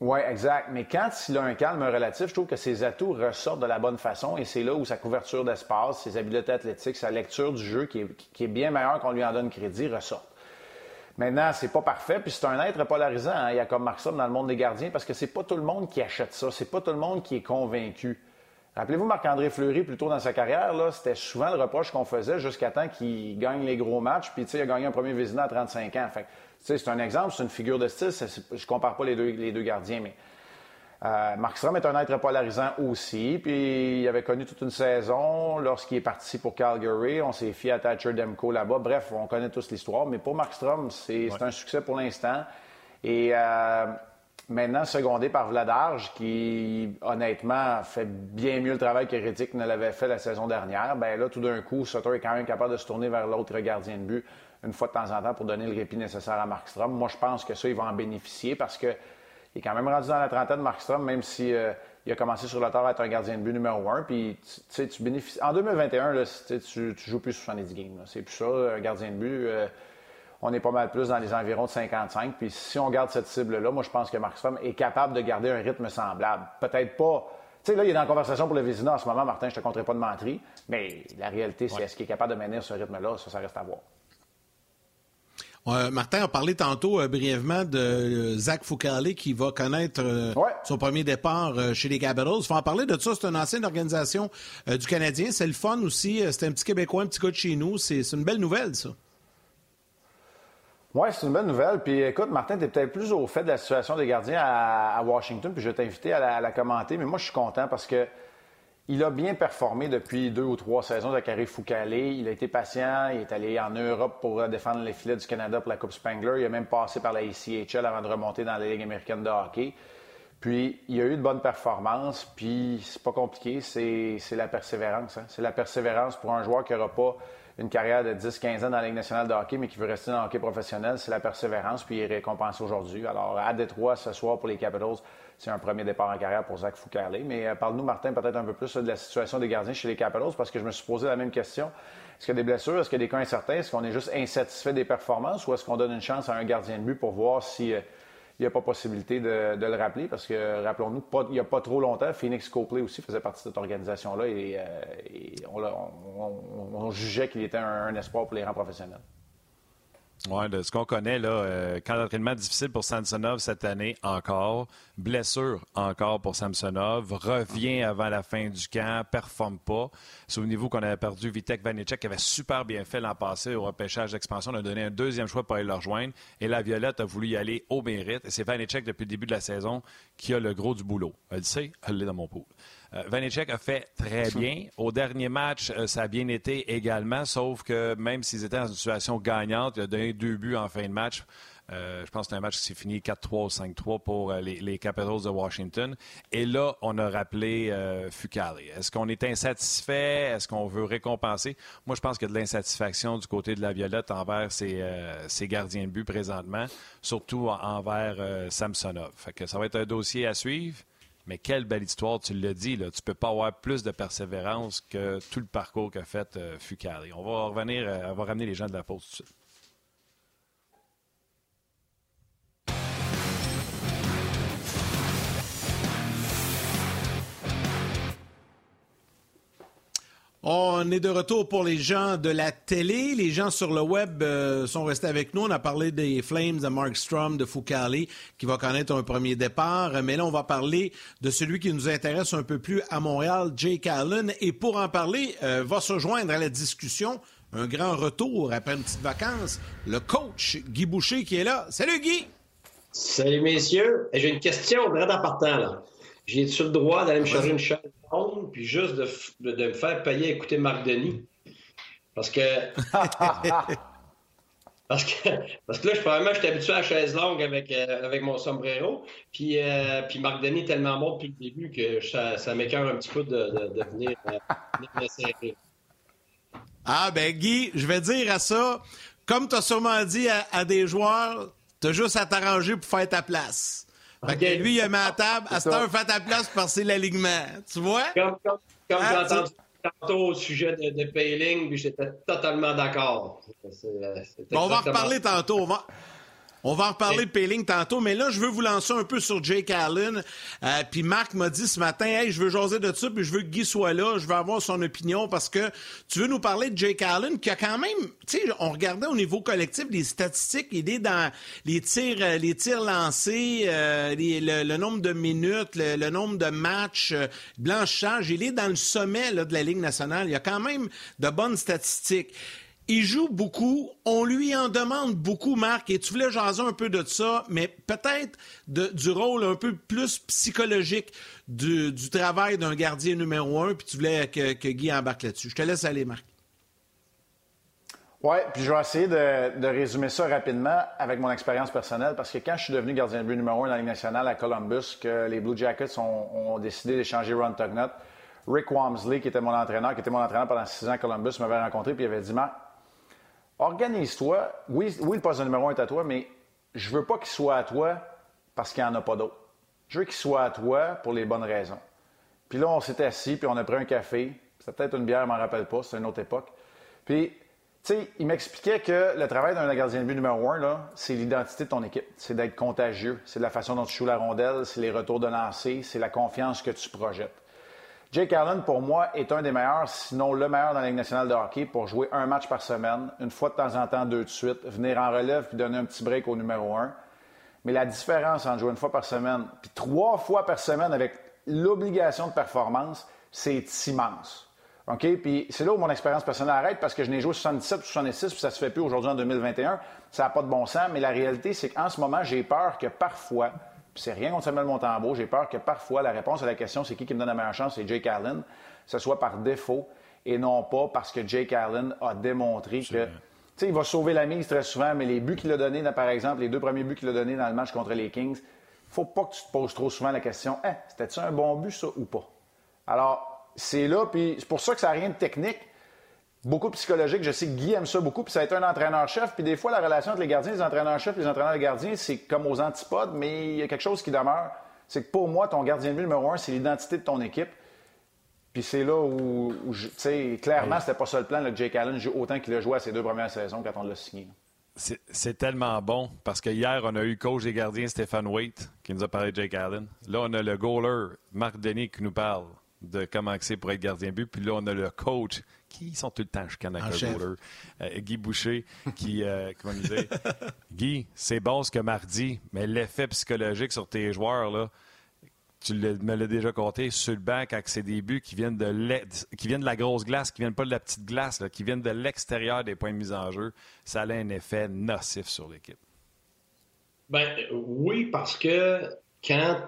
Oui, exact. Mais quand il a un calme relatif, je trouve que ses atouts ressortent de la bonne façon et c'est là où sa couverture d'espace, ses habiletés athlétiques, sa lecture du jeu, qui est, bien meilleure qu'on lui en donne crédit, ressortent. Maintenant, c'est pas parfait, puis c'est un être polarisant. Hein. Il y a comme Markstrom dans le monde des gardiens parce que c'est pas tout le monde qui achète ça, c'est pas tout le monde qui est convaincu. Rappelez-vous Marc-André Fleury, plus tôt dans sa carrière, là, c'était souvent le reproche qu'on faisait jusqu'à temps qu'il gagne les gros matchs, puis il a gagné un premier Vézina à 35 ans. Fait c'est un exemple, c'est une figure de style. je ne compare pas les deux, les deux gardiens, mais euh, Mark Strom est un être polarisant aussi. Puis il avait connu toute une saison lorsqu'il est parti pour Calgary. On s'est fié à Thatcher Demko là-bas. Bref, on connaît tous l'histoire. Mais pour Mark Strom, c'est un succès pour l'instant. Et euh, maintenant, secondé par Vladarge, qui honnêtement fait bien mieux le travail que Reddick ne l'avait fait la saison dernière, ben là, tout d'un coup, Sutter est quand même capable de se tourner vers l'autre gardien de but une fois de temps en temps pour donner le répit nécessaire à Markstrom. Moi, je pense que ça, il va en bénéficier parce qu'il est quand même rendu dans la trentaine, Markstrom, même si euh, il a commencé sur le tard à être un gardien de but numéro un. Puis, tu, tu bénéficies. En 2021, là, tu, tu joues plus 70 games. C'est plus ça, un gardien de but. Euh, on est pas mal plus dans les environs de 55. Puis, si on garde cette cible-là, moi, je pense que Markstrom est capable de garder un rythme semblable. Peut-être pas. Tu sais, là, il est la conversation pour le Vézina en ce moment, Martin, je te compterai pas de menterie. Mais la réalité, c'est est-ce qu'il est capable de maintenir ce rythme-là? Ça, ça reste à voir. Martin a parlé tantôt euh, brièvement de euh, Zach Foucalé qui va connaître euh, son premier départ chez les Capitals. Il faut en parler de ça. C'est une ancienne organisation du Canadien. C'est le fun aussi. C'est un petit Québécois, un petit gars de chez nous. C'est une belle nouvelle, ça. Oui, c'est une bonne nouvelle. Puis écoute, Martin, tu es peut-être plus au fait de la situation des gardiens à, Washington, puis je vais t'inviter à, la commenter. Mais moi, je suis content parce que il a bien performé depuis deux ou trois saisons de Carré Foucalé. Il a été patient. Il est allé en Europe pour défendre les filets du Canada pour la Coupe Spangler. Il a même passé par la ECHL avant de remonter dans la Ligue américaine de hockey. Puis, il a eu de bonnes performances. Puis, c'est pas compliqué. C'est la persévérance. Hein. C'est la persévérance pour un joueur qui n'aura pas une carrière de 10-15 ans dans la Ligue nationale de hockey, mais qui veut rester dans le hockey professionnel. C'est la persévérance. Puis, il est récompensé aujourd'hui. Alors, à Détroit, ce soir, pour les Capitals, c'est un premier départ en carrière pour Zach Foucarlé. Mais euh, parle-nous, Martin, peut-être un peu plus de la situation des gardiens chez les Capitals, parce que je me suis posé la même question. Est-ce qu'il y a des blessures? Est-ce qu'il y a des cas incertains? Est-ce qu'on est juste insatisfait des performances ou est-ce qu'on donne une chance à un gardien de but pour voir si. Euh, il n'y a pas possibilité de, le rappeler? Parce que, rappelons-nous, il n'y a pas trop longtemps, Phoenix Copley aussi faisait partie de cette organisation-là et, euh, on, jugeait qu'il était un, espoir pour les rangs professionnels. Oui, de ce qu'on connaît, là, euh, camp d'entraînement difficile pour Samsonov cette année encore. Blessure encore pour Samsonov. Revient avant la fin du camp, performe pas. Souvenez-vous qu'on avait perdu Vitek Vanecek qui avait super bien fait l'an passé au repêchage d'expansion. On a donné un deuxième choix pour aller le rejoindre. Et la Violette a voulu y aller au mérite. Et c'est Vanecek depuis le début de la saison qui a le gros du boulot. Elle sait, elle est dans mon pool. Euh, Vanecek a fait très bien. Au dernier match, euh, ça a bien été également, sauf que même s'ils étaient dans une situation gagnante, il a donné deux buts en fin de match. Euh, je pense que c'est un match qui s'est fini 4-3 ou 5-3 pour les, Capitals de Washington. Et là, on a rappelé euh, Est-ce qu'on est insatisfait? Est-ce qu'on veut récompenser? Moi, je pense qu'il y a de l'insatisfaction du côté de la Violette envers ses, gardiens de but présentement, surtout envers Samsonov. Fait que ça va être un dossier à suivre. Mais quelle belle histoire, tu l'as dit, là, tu peux pas avoir plus de persévérance que tout le parcours qu'a fait euh, On va revenir, euh, on va ramener les gens de la pause tout de suite. On est de retour pour les gens de la télé. Les gens sur le web euh, sont restés avec nous. On a parlé des Flames de Mark Strom, de Foucault, qui va connaître un premier départ. Mais là, on va parler de celui qui nous intéresse un peu plus à Montréal, Jake Allen. Et pour en parler, euh, va se joindre à la discussion un grand retour après une petite vacance, le coach Guy Boucher qui est là. Salut Guy! Salut messieurs. J'ai une question vraiment en là. J'ai-tu le droit d'aller me charger une chaise ronde puis juste de, me faire payer à écouter Marc Denis? Parce que. parce que, parce que là, je, probablement, je suis habitué à la chaise longue avec, euh, avec mon sombrero. Puis, euh, puis Marc Denis est tellement bon depuis le début que ça, ça m'écœure un petit peu de, de, de venir, euh, me serrer. Ah, ben Guy, je vais dire à ça, comme tu as sûrement dit à, à des joueurs, tu as juste à t'arranger pour faire ta place. Fait que lui, il a mis à table. À cette heure, fait ta place pour passer l'alignement. Tu vois? Comme, comme, comme hein, j'ai entendu tantôt au sujet de, de Payling, puis j'étais totalement d'accord. on va en reparler tantôt. On va... On va en reparler de Péling tantôt, mais là, je veux vous lancer un peu sur Jake Allen. Euh, puis Marc m'a dit ce matin, hey, je veux jaser de ça, puis je veux que Guy soit là, je veux avoir son opinion parce que tu veux nous parler de Jake Allen qui a quand même, tu sais, on regardait au niveau collectif les statistiques, il est dans les tirs, euh, les tirs lancés, euh, le, nombre de minutes, le, nombre de matchs, euh, blanchage, il est dans le sommet là, de la Ligue nationale. Il y a quand même de bonnes statistiques. Il joue beaucoup. On lui en demande beaucoup, Marc, et tu voulais jaser un peu de ça, mais peut-être du rôle un peu plus psychologique du, travail d'un gardien numéro un, puis tu voulais que, Guy embarque là-dessus. Je te laisse aller, Marc. Oui, puis je vais essayer de, résumer ça rapidement avec mon expérience personnelle, parce que quand je suis devenu gardien de but numéro un dans la Ligue nationale à Columbus, que les Blue Jackets ont, décidé d'échanger Ron Tugnut, Rick Wamsley, qui était mon entraîneur, qui était mon entraîneur pendant six ans à Columbus, m'avait rencontré, puis il avait dit, Marc, Organise-toi. Oui, oui, le poste de numéro un est à toi, mais je veux pas qu'il soit à toi parce qu'il n'y en a pas d'autres. Je veux qu'il soit à toi pour les bonnes raisons. Puis là, on s'est assis, puis on a pris un café. C'était peut-être une bière, je m'en rappelle pas, c'est une autre époque. Puis, tu sais, il m'expliquait que le travail d'un gardien de but numéro un, là, c'est l'identité de ton équipe. C'est d'être contagieux. C'est la façon dont tu joues la rondelle, c'est les retours de lancer, c'est la confiance que tu projettes. Jake Allen, pour moi, est un des meilleurs, sinon le meilleur dans la Ligue nationale de hockey pour jouer un match par semaine, une fois de temps en temps, deux de suite, venir en relève puis donner un petit break au numéro un. Mais la différence entre jouer une fois par semaine puis trois fois par semaine avec l'obligation de performance, c'est immense. OK? Puis c'est là où mon expérience personnelle arrête parce que je n'ai joué 77 ou 66 puis ça se fait plus aujourd'hui en 2021. Ça n'a pas de bon sens. Mais la réalité, c'est qu'en ce moment, j'ai peur que parfois, c'est rien contre Samuel Montembeau. J'ai peur que parfois la réponse à la question c'est qui qui me donne la meilleure chance, c'est Jake Allen, ce soit par défaut et non pas parce que Jake Allen a démontré que. Tu sais, il va sauver la mise très souvent, mais les buts qu'il a donnés, par exemple, les deux premiers buts qu'il a donnés dans le match contre les Kings, faut pas que tu te poses trop souvent la question hein, c'était-tu un bon but, ça, ou pas? Alors, c'est là, puis c'est pour ça que ça n'a rien de technique beaucoup psychologique. Je sais que Guy aime ça beaucoup, puis ça a été un entraîneur-chef. Puis des fois, la relation entre les gardiens, les entraîneurs-chefs, les entraîneurs gardiens, c'est comme aux antipodes, mais il y a quelque chose qui demeure. C'est que pour moi, ton gardien de but numéro un, c'est l'identité de ton équipe. Puis c'est là où, tu sais, clairement, c'était pas ça le plan. Le Jake Allen joue autant qu'il a joué à ses deux premières saisons quand on l'a signé. C'est tellement bon parce que hier, on a eu le coach des gardiens Stéphane Waite qui nous a parlé de Jake Allen. Là, on a le goaler Marc Denis qui nous parle de comment c'est pour être gardien de but. Puis là, on a le coach qui sont tout le temps chicanes avec le goaler. Euh, Guy Boucher qui, euh, qui va nous dire Guy, c'est bon ce que Mardi, mais l'effet psychologique sur tes joueurs, là, tu me l'as déjà compté, sur le banc, avec c'est des buts qui viennent de, qui viennent de la grosse glace, qui viennent pas de la petite glace, qui viennent de l'extérieur des points de mise en jeu, ça a un effet nocif sur l'équipe. Ben oui, parce que quand,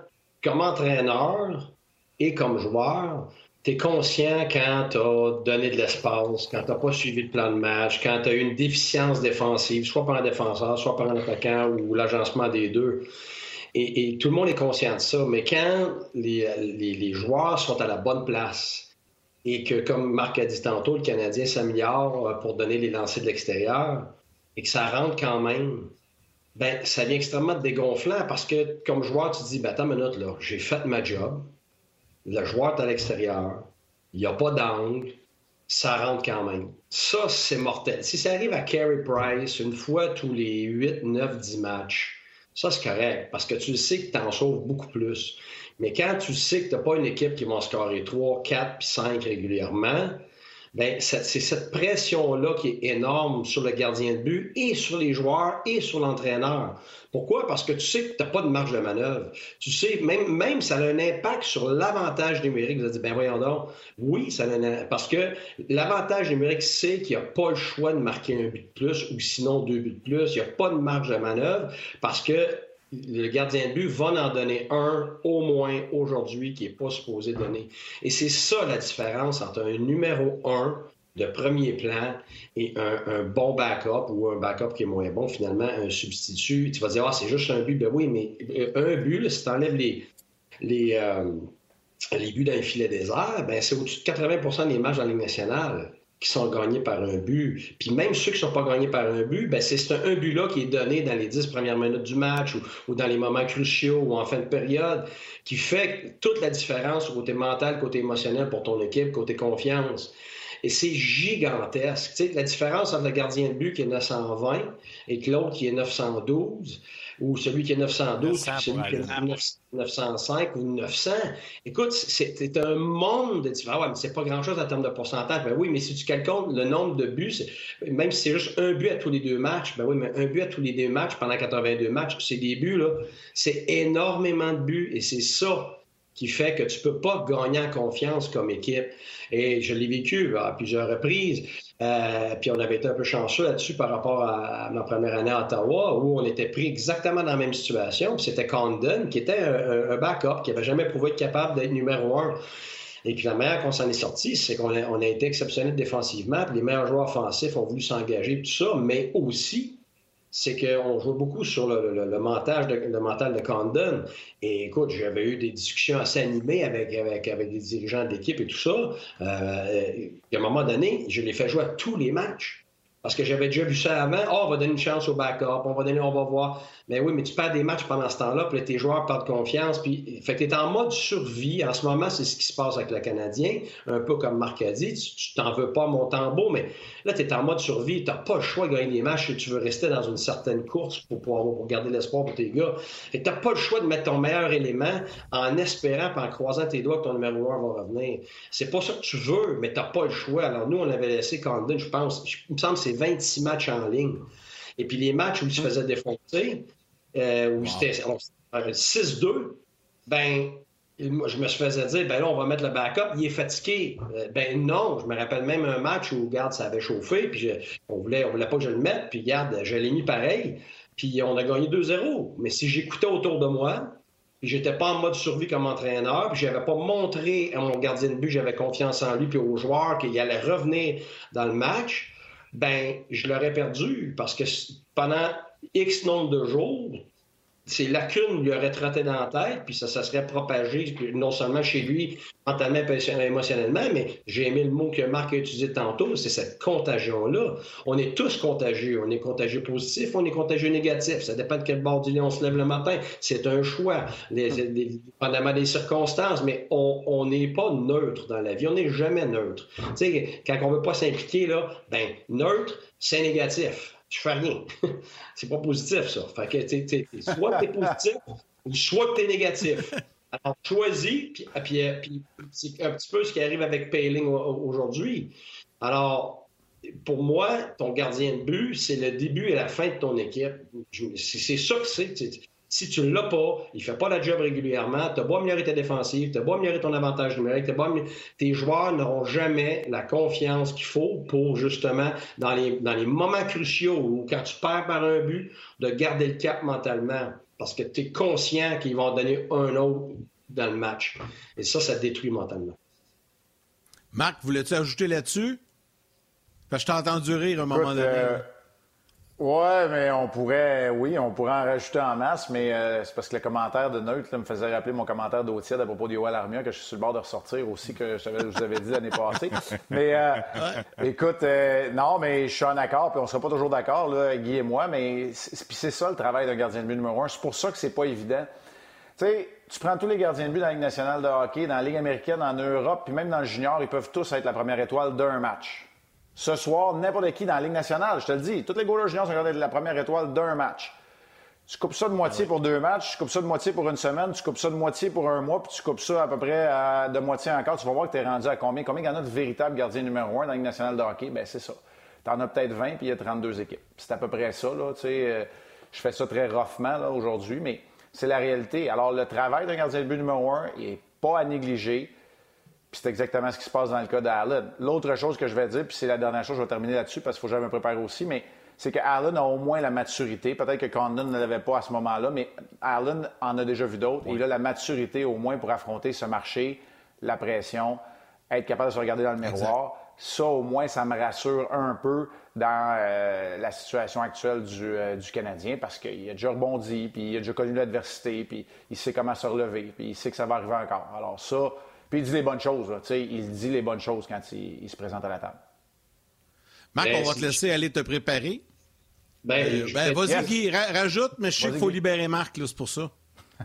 comme entraîneur et comme joueur, tu es conscient quand tu as donné de l'espace, quand tu n'as pas suivi le plan de match, quand tu as eu une déficience défensive, soit par un défenseur, soit par un attaquant ou l'agencement des deux. Et, tout le monde est conscient de ça. Mais quand les, joueurs sont à la bonne place et que, comme Marc a dit tantôt, le Canadien s'améliore euh, pour donner les lancers de l'extérieur et que ça rentre quand même, ben ça devient extrêmement dégonflant parce que, comme joueur, tu te dis, ben, attends une minute, là, j'ai fait ma job, le joueur est à l'extérieur, il n'y a pas d'angle, ça rentre quand même. Ça, c'est mortel. Si ça arrive à Carey Price une fois tous les 8, 9, 10 matchs, ça, c'est correct, parce que tu sais que tu en sauves beaucoup plus. Mais quand tu sais que tu n'as pas une équipe qui va scorer 3, 4 puis 5 régulièrement, c'est cette pression-là qui est énorme sur le gardien de but et sur les joueurs et sur l'entraîneur. Pourquoi? Parce que tu sais que tu n'as pas de marge de manœuvre. Tu sais, même, même ça a un impact sur l'avantage numérique. Vous avez dit, ben voyons donc. Oui, ça a un. Parce que l'avantage numérique, c'est qu'il n'y a pas le choix de marquer un but de plus ou sinon deux buts de plus. Il n'y a pas de marge de manœuvre parce que le gardien de but va en donner un au moins aujourd'hui qui n'est pas supposé donner. Et c'est ça la différence entre un numéro un de premier plan et un, bon backup ou un backup qui est moins bon, finalement, un substitut. Tu vas dire, ah, c'est juste un but. Ben oui, mais euh, un but, si tu enlèves les, les, euh, les buts d'un filet désert, ben c'est au-dessus de 80% des matchs dans la Ligue nationale qui sont gagnés par un but. Puis même ceux qui ne sont pas gagnés par un but, ben c'est un, but-là qui est donné dans les dix premières minutes du match ou, dans les moments cruciaux ou en fin de période, qui fait toute la différence côté mental, côté émotionnel pour ton équipe, côté confiance. Et c'est gigantesque. Tu sais, la différence entre le gardien de but qui est 920 et l'autre qui est 912, ou celui qui est 912, celui qui est 905 ou 900. Écoute, c'est un monde de différence. Ouais, mais c'est pas grand-chose en termes de pourcentage. Ben oui, mais si tu calcules le nombre de buts, même si c'est juste un but à tous les deux matchs, ben oui, mais un but à tous les deux matchs pendant 82 matchs, c'est des buts, là. C'est énormément de buts et c'est ça qui fait que tu peux pas gagner en confiance comme équipe. Et je l'ai vécu à plusieurs reprises. Euh, puis on avait été un peu chanceux là-dessus par rapport à, ma première année à Ottawa, où on était pris exactement dans la même situation. C'était Condon, qui était un, backup, qui n'avait jamais prouvé être capable d'être numéro un. Et puis la manière qu'on s'en est sorti, c'est qu'on a, a, été exceptionnel défensivement, puis les meilleurs joueurs offensifs ont voulu s'engager, tout ça, mais aussi c'est qu'on joue beaucoup sur le, mental, de, le mental de Condon. Et écoute, j'avais eu des discussions assez animées avec, avec, avec des dirigeants d'équipe et tout ça. Euh, à un moment donné, je l'ai fait jouer à tous les matchs. Parce que j'avais déjà vu ça avant. Oh, on va donner une chance au backup, on va donner, on va voir. Mais oui, mais tu perds des matchs pendant ce temps-là, puis tes joueurs perdent confiance. Puis, fait que tu es en mode survie. En ce moment, c'est ce qui se passe avec le Canadien. Un peu comme Marc a dit, tu t'en veux pas mon tambour, mais là, tu es en mode survie. Tu pas le choix de gagner des matchs si tu veux rester dans une certaine course pour pouvoir garder l'espoir pour tes gars. Et tu n'as pas le choix de mettre ton meilleur élément en espérant, puis en croisant tes doigts que ton numéro 1 va revenir. C'est pas ça que tu veux, mais tu n'as pas le choix. Alors, nous, on avait laissé Condon, je pense, il me semble que c'est 26 matchs en ligne. Et puis les matchs où il se faisait défoncer, euh, où c'était 6-2, ben, je me faisais dire, ben là, on va mettre le backup, il est fatigué. Euh, ben non, je me rappelle même un match où, regarde, ça avait chauffé, puis on voulait, on voulait pas que je le mette, puis regarde, je l'ai mis pareil, puis on a gagné 2-0. Mais si j'écoutais autour de moi, puis j'étais pas en mode survie comme entraîneur, puis j'avais pas montré à mon gardien de but, j'avais confiance en lui, puis aux joueurs qu'il allait revenir dans le match, ben je l'aurais perdu parce que pendant X nombre de jours, ces lacunes lui auraient trotté dans la tête, puis ça, ça serait propagé non seulement chez lui, mentalement et émotionnellement, mais j'ai aimé le mot que Marc a utilisé tantôt, c'est cette contagion-là. On est tous contagieux. On est contagieux positif, on est contagieux négatif. Ça dépend de quel bord du lit on se lève le matin. C'est un choix, dépendamment des circonstances, mais on n'est pas neutre dans la vie. On n'est jamais neutre. Tu sais, quand on veut pas s'impliquer, là, ben, neutre, c'est négatif je fais rien. c'est pas positif, ça. Fait que, soit tu es positif, ou soit tu es négatif. Alors, choisis, puis, puis, puis c'est un petit peu ce qui arrive avec Payling aujourd'hui. Alors, pour moi, ton gardien de but, c'est le début et la fin de ton équipe. C'est ça que c'est. Si tu ne l'as pas, il ne fait pas la job régulièrement, tu as beau améliorer ta défensive, tu as beau améliorer ton avantage numérique, tes joueurs n'auront jamais la confiance qu'il faut pour justement, dans les, dans les moments cruciaux ou quand tu perds par un but, de garder le cap mentalement. Parce que tu es conscient qu'ils vont donner un autre dans le match. Et ça, ça détruit mentalement. Marc, voulais-tu ajouter là-dessus? Parce que je t'ai entendu rire à un moment donné. Euh, oui, mais on pourrait, oui, on pourrait en rajouter en masse, mais euh, c'est parce que le commentaire de Neutre me faisait rappeler mon commentaire d'Autier à propos d'Yoel Armia que je suis sur le bord de ressortir aussi, que je, vous avais dit l'année passée. Mais euh, écoute, euh, non, mais je suis en accord, puis on ne sera pas toujours d'accord, Guy et moi, mais c'est ça le travail d'un gardien de but numéro un. C'est pour ça que c'est pas évident. Tu sais, tu prends tous les gardiens de but dans la Ligue nationale de hockey, dans la Ligue américaine, en Europe, puis même dans le junior, ils peuvent tous être la première étoile d'un match. Ce soir, n'importe qui dans la Ligue nationale, je te le dis, tous les goalers juniors sont de la première étoile d'un match. Tu coupes ça de moitié pour deux matchs, tu coupes ça de moitié pour une semaine, tu coupes ça de moitié pour un mois, puis tu coupes ça à peu près de moitié encore. Tu vas voir que tu es rendu à combien? Combien il y en a de véritables gardiens numéro un dans la Ligue nationale de hockey? Ben c'est ça. Tu en as peut-être 20, puis il y a 32 équipes. C'est à peu près ça, là. Tu sais, euh, je fais ça très roughement, aujourd'hui, mais c'est la réalité. Alors, le travail d'un gardien de but numéro un, il n'est pas à négliger c'est exactement ce qui se passe dans le cas d'Allen. L'autre chose que je vais dire, puis c'est la dernière chose, je vais terminer là-dessus parce qu'il faut que je me prépare aussi, mais c'est que Allen a au moins la maturité. Peut-être que Condon ne l'avait pas à ce moment-là, mais Allen en a déjà vu d'autres. il a la maturité au moins pour affronter ce marché, la pression, être capable de se regarder dans le miroir. Ça, au moins, ça me rassure un peu dans euh, la situation actuelle du, euh, du Canadien parce qu'il a déjà rebondi, puis il a déjà connu l'adversité, puis il sait comment se relever, puis il sait que ça va arriver encore. Alors ça, puis il dit les bonnes choses. il dit les bonnes choses quand il, se présente à la table. Marc, ben, on va te laisser aller te préparer. Ben, euh, ben vas-y, Guy, rajoute, mais je sais qu'il faut libérer Marc, c'est pour ça.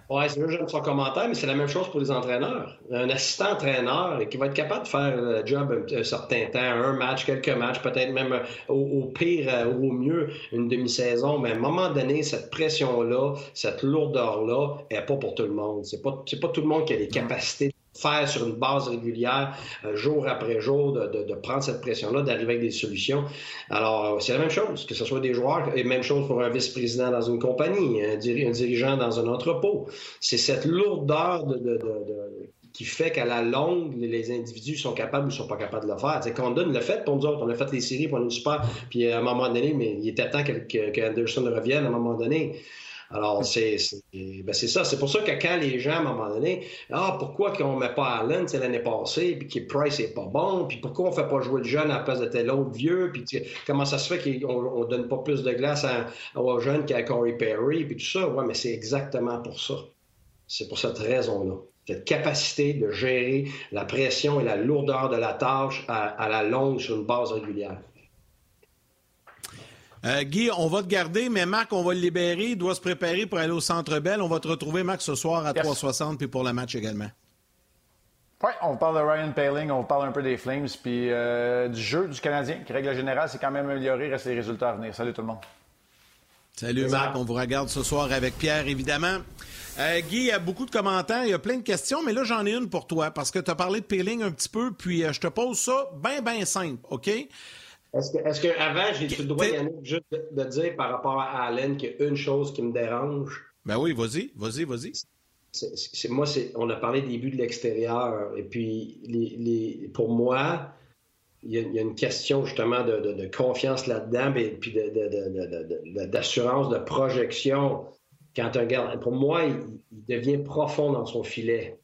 Oui, c'est j'aime son commentaire, mais c'est la même chose pour les entraîneurs. Un assistant entraîneur qui va être capable de faire le job un, certain temps, un match, quelques matchs, peut-être même euh, au, pire ou euh, au mieux une demi-saison, mais à un moment donné, cette pression-là, cette lourdeur-là, n'est pas pour tout le monde. C'est pas, pas tout le monde qui a les capacités faire sur une base régulière, euh, jour après jour, de, prendre cette pression-là, d'arriver avec des solutions. Alors, euh, c'est la même chose, que ce soit des joueurs, et même chose pour un vice-président dans une compagnie, un, dirigeant dans un entrepôt. C'est cette lourdeur de, qui fait qu'à la longue, les individus sont capables ou ne sont pas capables de le faire. C'est Condon l'a fait pour nous autres. On a fait les séries pour nous super. Puis à un moment donné, mais il était temps qu'Anderson revienne à un moment donné. Alors, c'est ben ça. C'est pour ça que quand les gens, à un moment donné, ah, pourquoi qu'on ne met pas Allen l'année passée, puis que Price n'est pas bon, puis pourquoi on ne fait pas jouer le jeune à la place de tel autre vieux, puis comment ça se fait qu'on ne donne pas plus de glace à, aux jeunes qu'à Corey Perry, puis tout ça. Oui, mais c'est exactement pour ça. C'est pour cette raison-là. Cette capacité de gérer la pression et la lourdeur de la tâche à la longue sur une base régulière. Euh, Guy, on va te garder, mais Marc, on va le libérer. Il doit se préparer pour aller au Centre Bell. On va te retrouver, Marc, ce soir à 3,60 puis pour le match également. Oui, on parle de Ryan Paling, on parle un peu des Flames, puis euh, du jeu du Canadien, qui, règle générale, c'est quand même amélioré. Reste les résultats à venir. Salut tout le monde. Salut Marc, on vous regarde ce soir avec Pierre, évidemment. Euh, Guy, il y a beaucoup de commentaires, il y a plein de questions, mais là, j'en ai une pour toi, parce que tu as parlé de Paling un petit peu, puis je te pose ça bien, bien simple, OK? Est-ce qu'avant, j'ai le droit, Yannick, juste de, dire par rapport à Allen qu'il y a une chose qui me dérange? Ben oui, vas-y, vas-y, vas-y. C'est, moi, c'est, on a parlé des buts de l'extérieur. Et puis, les, pour moi, il y, a, une question justement de, confiance là-dedans, et puis d'assurance, de, projection. Quand un gars, pour moi, il, devient profond dans son filet.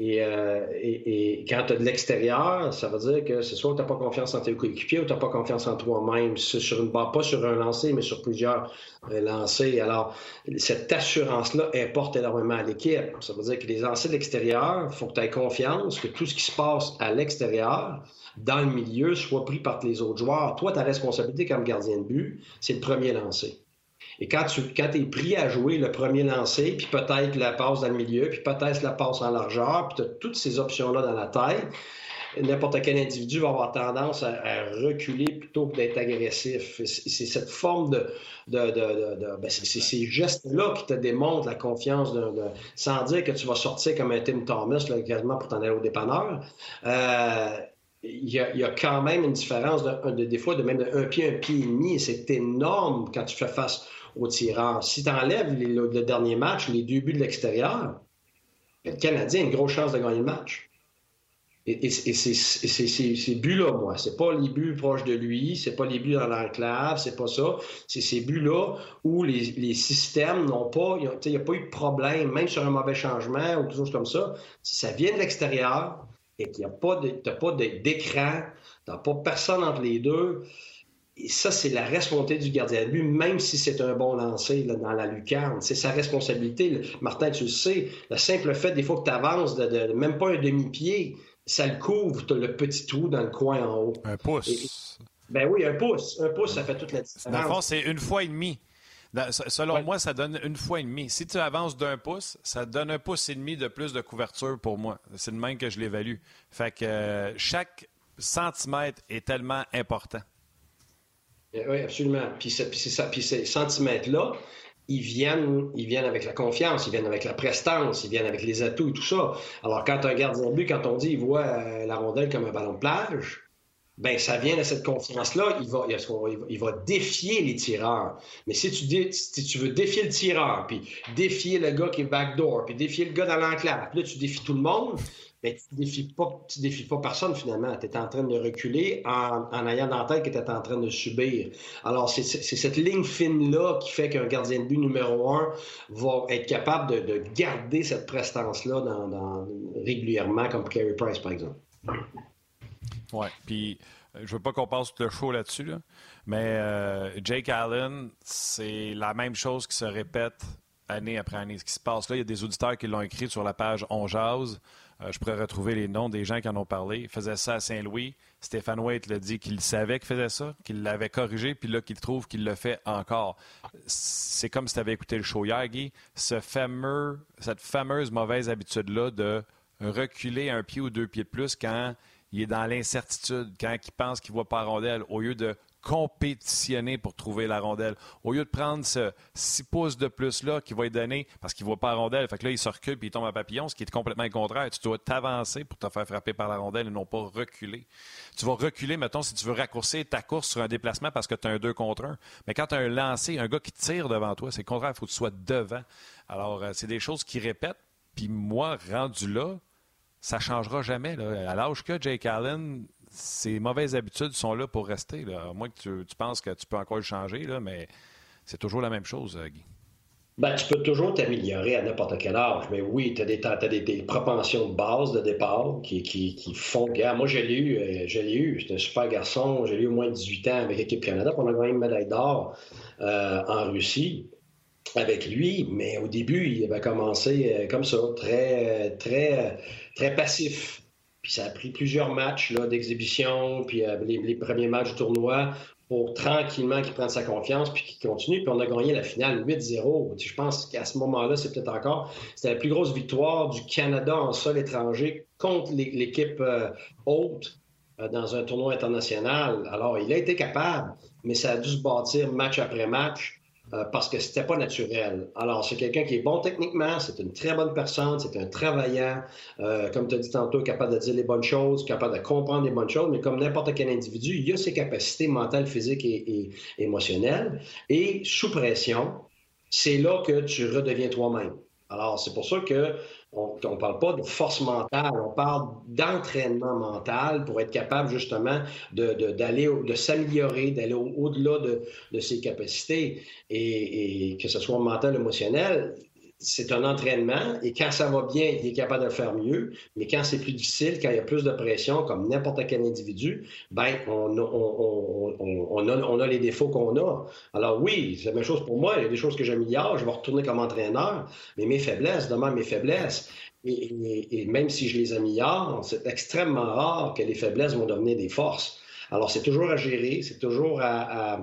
Euh, et, quand tu as de l'extérieur, ça veut dire que c'est soit que tu n'as pas confiance en tes coéquipiers ou tu n'as pas confiance en toi-même, sur une pas sur un lancer, mais sur plusieurs euh, lancers. Alors, cette assurance-là importe énormément à l'équipe. Ça veut dire que les lancers de l'extérieur, il faut que tu aies confiance que tout ce qui se passe à l'extérieur, dans le milieu, soit pris par les autres joueurs. Toi, ta responsabilité comme gardien de but, c'est le premier lancer. Et quand tu quand es pris à jouer le premier lancer, puis peut-être la passe dans le milieu, puis peut-être la passe en largeur, puis tu as toutes ces options-là dans la tête, n'importe quel individu va avoir tendance à, reculer plutôt que d'être agressif. C'est cette forme de... de, de, ben, c'est ces gestes-là qui te démontrent la confiance, sans dire que tu vas sortir comme un Tim Thomas, là, quasiment pour t'en aller au dépanneur. Euh, il y, a, quand même une différence de, des fois de même un pied, un pied et demi. C'est énorme quand tu fais face au tireur. Si tu enlèves le, dernier match, les deux buts de l'extérieur, le Canadien a une grosse chance de gagner le match. Et, c'est ces buts-là, moi. C'est pas les buts proches de lui, c'est pas les buts dans l'enclave, c'est pas ça. C'est ces buts-là où les, systèmes n'ont pas, il n'y a, pas eu de problème, même sur un mauvais changement ou quelque chose comme ça. Si ça vient de l'extérieur et qu'il n'y a pas d'écran, tu n'as pas personne entre les deux, et ça, c'est la responsabilité du gardien de but, même si c'est un bon lancer dans la lucarne. C'est sa responsabilité. Martin, tu le sais, le simple fait, des fois que tu avances de, même pas un demi-pied, ça le couvre, tu as le petit trou dans le coin en haut. Un pouce. ben oui, un pouce. Un pouce, ça fait toute la différence. Dans le fond, c'est une fois et demi. selon moi, ça donne une fois et demi. Si tu avances d'un pouce, ça donne un pouce et demi de plus de couverture pour moi. C'est le même que je l'évalue. Fait que euh, chaque centimètre est tellement important. Eh oui, absolument. Puis, puis ces centimètres-là, ils viennent, ils viennent avec la confiance, ils viennent avec la prestance, ils viennent avec les atouts et tout ça. Alors, quand un gardien de but, quand on dit il voit euh, la rondelle comme un ballon de plage, ben ça vient de cette confiance-là. Il va, il, va, défier les tireurs. Mais si tu, si tu veux défier le tireur, puis défier le gars qui est backdoor, puis défier le gars dans l'enclave, puis là, tu défies tout le monde, mais tu ne défies, pas, défies pas personne finalement. Tu es en train de reculer en, ayant dans la tête que tu es en train de subir. Alors, c'est cette ligne fine-là qui fait qu'un gardien de but numéro un va être capable de, garder cette prestance-là régulièrement, comme Carey Price, par exemple. Oui, puis euh, je veux pas qu'on passe le show là-dessus, mais euh, Jake Allen, c'est la même chose qui se répète année après année. Ce qui se passe là, il y a des auditeurs qui l'ont écrit sur la page On Jazz. Euh, je pourrais retrouver les noms des gens qui en ont parlé. Il faisait ça à Saint-Louis. Stéphane Waite l'a dit qu'il savait qu'il faisait ça, qu'il l'avait corrigé, puis là, qu'il trouve qu'il le fait encore. C'est comme si tu avais écouté le show hier, Guy. Cette fameuse mauvaise habitude-là de reculer un pied ou deux pieds de plus quand il est dans l'incertitude, quand il pense qu'il voit pas rondelle, au lieu de compétitionner pour trouver la rondelle. Au lieu de prendre ce 6 pouces de plus-là qui va être donné parce qu'il ne voit pas la rondelle, fait que là, il se recule puis il tombe à papillon, ce qui est complètement contraire. Tu dois t'avancer pour te faire frapper par la rondelle et non pas reculer. Tu vas reculer, mettons, si tu veux raccourcir ta course sur un déplacement parce que tu as un 2 contre 1. Mais quand tu as un lancé, un gars qui tire devant toi, c'est le contraire, il faut que tu sois devant. Alors, euh, c'est des choses qui répètent. Puis moi, rendu là, ça ne changera jamais. À l'âge que Jake Allen, ces mauvaises habitudes sont là pour rester. Là. À moins que tu, penses que tu peux encore le changer, mais c'est toujours la même chose, euh, Guy. Ben, tu peux toujours t'améliorer à n'importe quel âge. Mais oui, tu as, des, des, propensions de base de départ qui, qui, qui font. Regarde, moi, je l'ai eu. Euh, je l'ai eu. J'étais un super garçon. J'ai eu au moins 18 ans avec l'équipe Canada. On a gagné une médaille d'or euh, en Russie avec lui. Mais au début, il avait commencé comme ça, très, très, très passif. Puis ça a pris plusieurs matchs d'exhibition, puis euh, les, premiers matchs du tournoi pour tranquillement qu'il prenne sa confiance puis qu'il continue. Puis on a gagné la finale 8-0. Je pense qu'à ce moment-là, c'est peut-être encore. C'était la plus grosse victoire du Canada en sol étranger contre l'équipe euh, haute euh, dans un tournoi international. Alors, il a été capable, mais ça a dû se bâtir match après match. Euh, parce que c'était pas naturel. Alors, c'est quelqu'un qui est bon techniquement, c'est une très bonne personne, c'est un travaillant, euh, comme tu as dit tantôt, capable de dire les bonnes choses, capable de comprendre les bonnes choses, mais comme n'importe quel individu, il a ses capacités mentales, physiques et émotionnelles. Et sous pression, c'est là que tu redeviens toi-même. Alors, c'est pour ça que on ne parle pas de force mentale, on parle d'entraînement mental pour être capable justement d'aller, de, de, s'améliorer, d'aller au-delà de, ses capacités. Et, et, que ce soit mental, émotionnel c'est un entraînement et quand ça va bien, il est capable de faire mieux. Mais quand c'est plus difficile, quand il y a plus de pression, comme n'importe quel individu, ben on, a, les défauts qu'on a. Alors oui, c'est la même chose pour moi. Il y a des choses que j'améliore, je vais retourner comme entraîneur, mais mes faiblesses, demain mes faiblesses. Et, même si je les améliore, c'est extrêmement rare que les faiblesses vont devenir des forces. Alors c'est toujours à gérer, c'est toujours à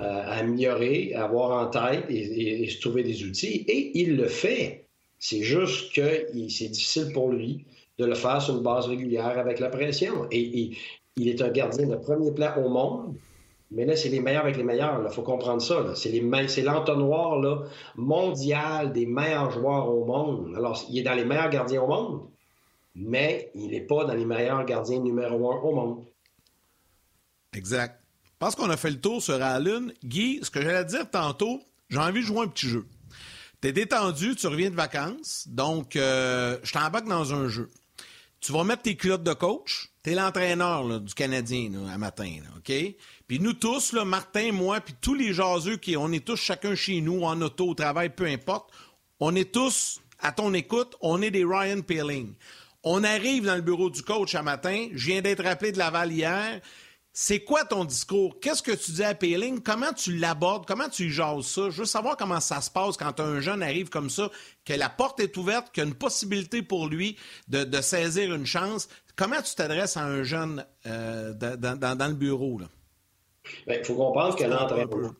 améliorer, à avoir en tête et, se trouver des outils. Et il le fait. C'est juste que c'est difficile pour lui de le faire sur une base régulière avec la pression. Et, il est un gardien de premier plan au monde. Mais là, c'est les meilleurs avec les meilleurs. Il faut comprendre ça. C'est l'entonnoir mondial des meilleurs joueurs au monde. Alors, il est dans les meilleurs gardiens au monde. mais il n'est pas dans les meilleurs gardiens numéro un au monde. Exact. Pense qu'on a fait le tour sur Allen. Guy, ce que j'allais dire tantôt, j'ai envie de jouer un petit jeu. T'es détendu, tu reviens de vacances, donc euh, je t'embarque dans un jeu. Tu vas mettre tes culottes de coach, t'es l'entraîneur du Canadien à matin, OK? Puis nous tous, Martin, moi, puis tous les jaseux, qui, on est tous chacun chez nous, en auto, au travail, peu importe, on est tous, à ton écoute, on est des Ryan Peeling. On arrive dans le bureau du coach à matin, je viens d'être appelé de Laval hier, c'est quoi ton discours? Qu'est-ce que tu dis à Péling? Comment tu l'abordes? Comment tu jases ça? Je veux savoir comment ça se passe quand un jeune arrive comme ça, que la porte est ouverte, qu'il y a une possibilité pour lui de, saisir une chance. Comment tu t'adresses à un jeune euh, dans, le bureau? Il ben, faut comprendre que l'entraîneur,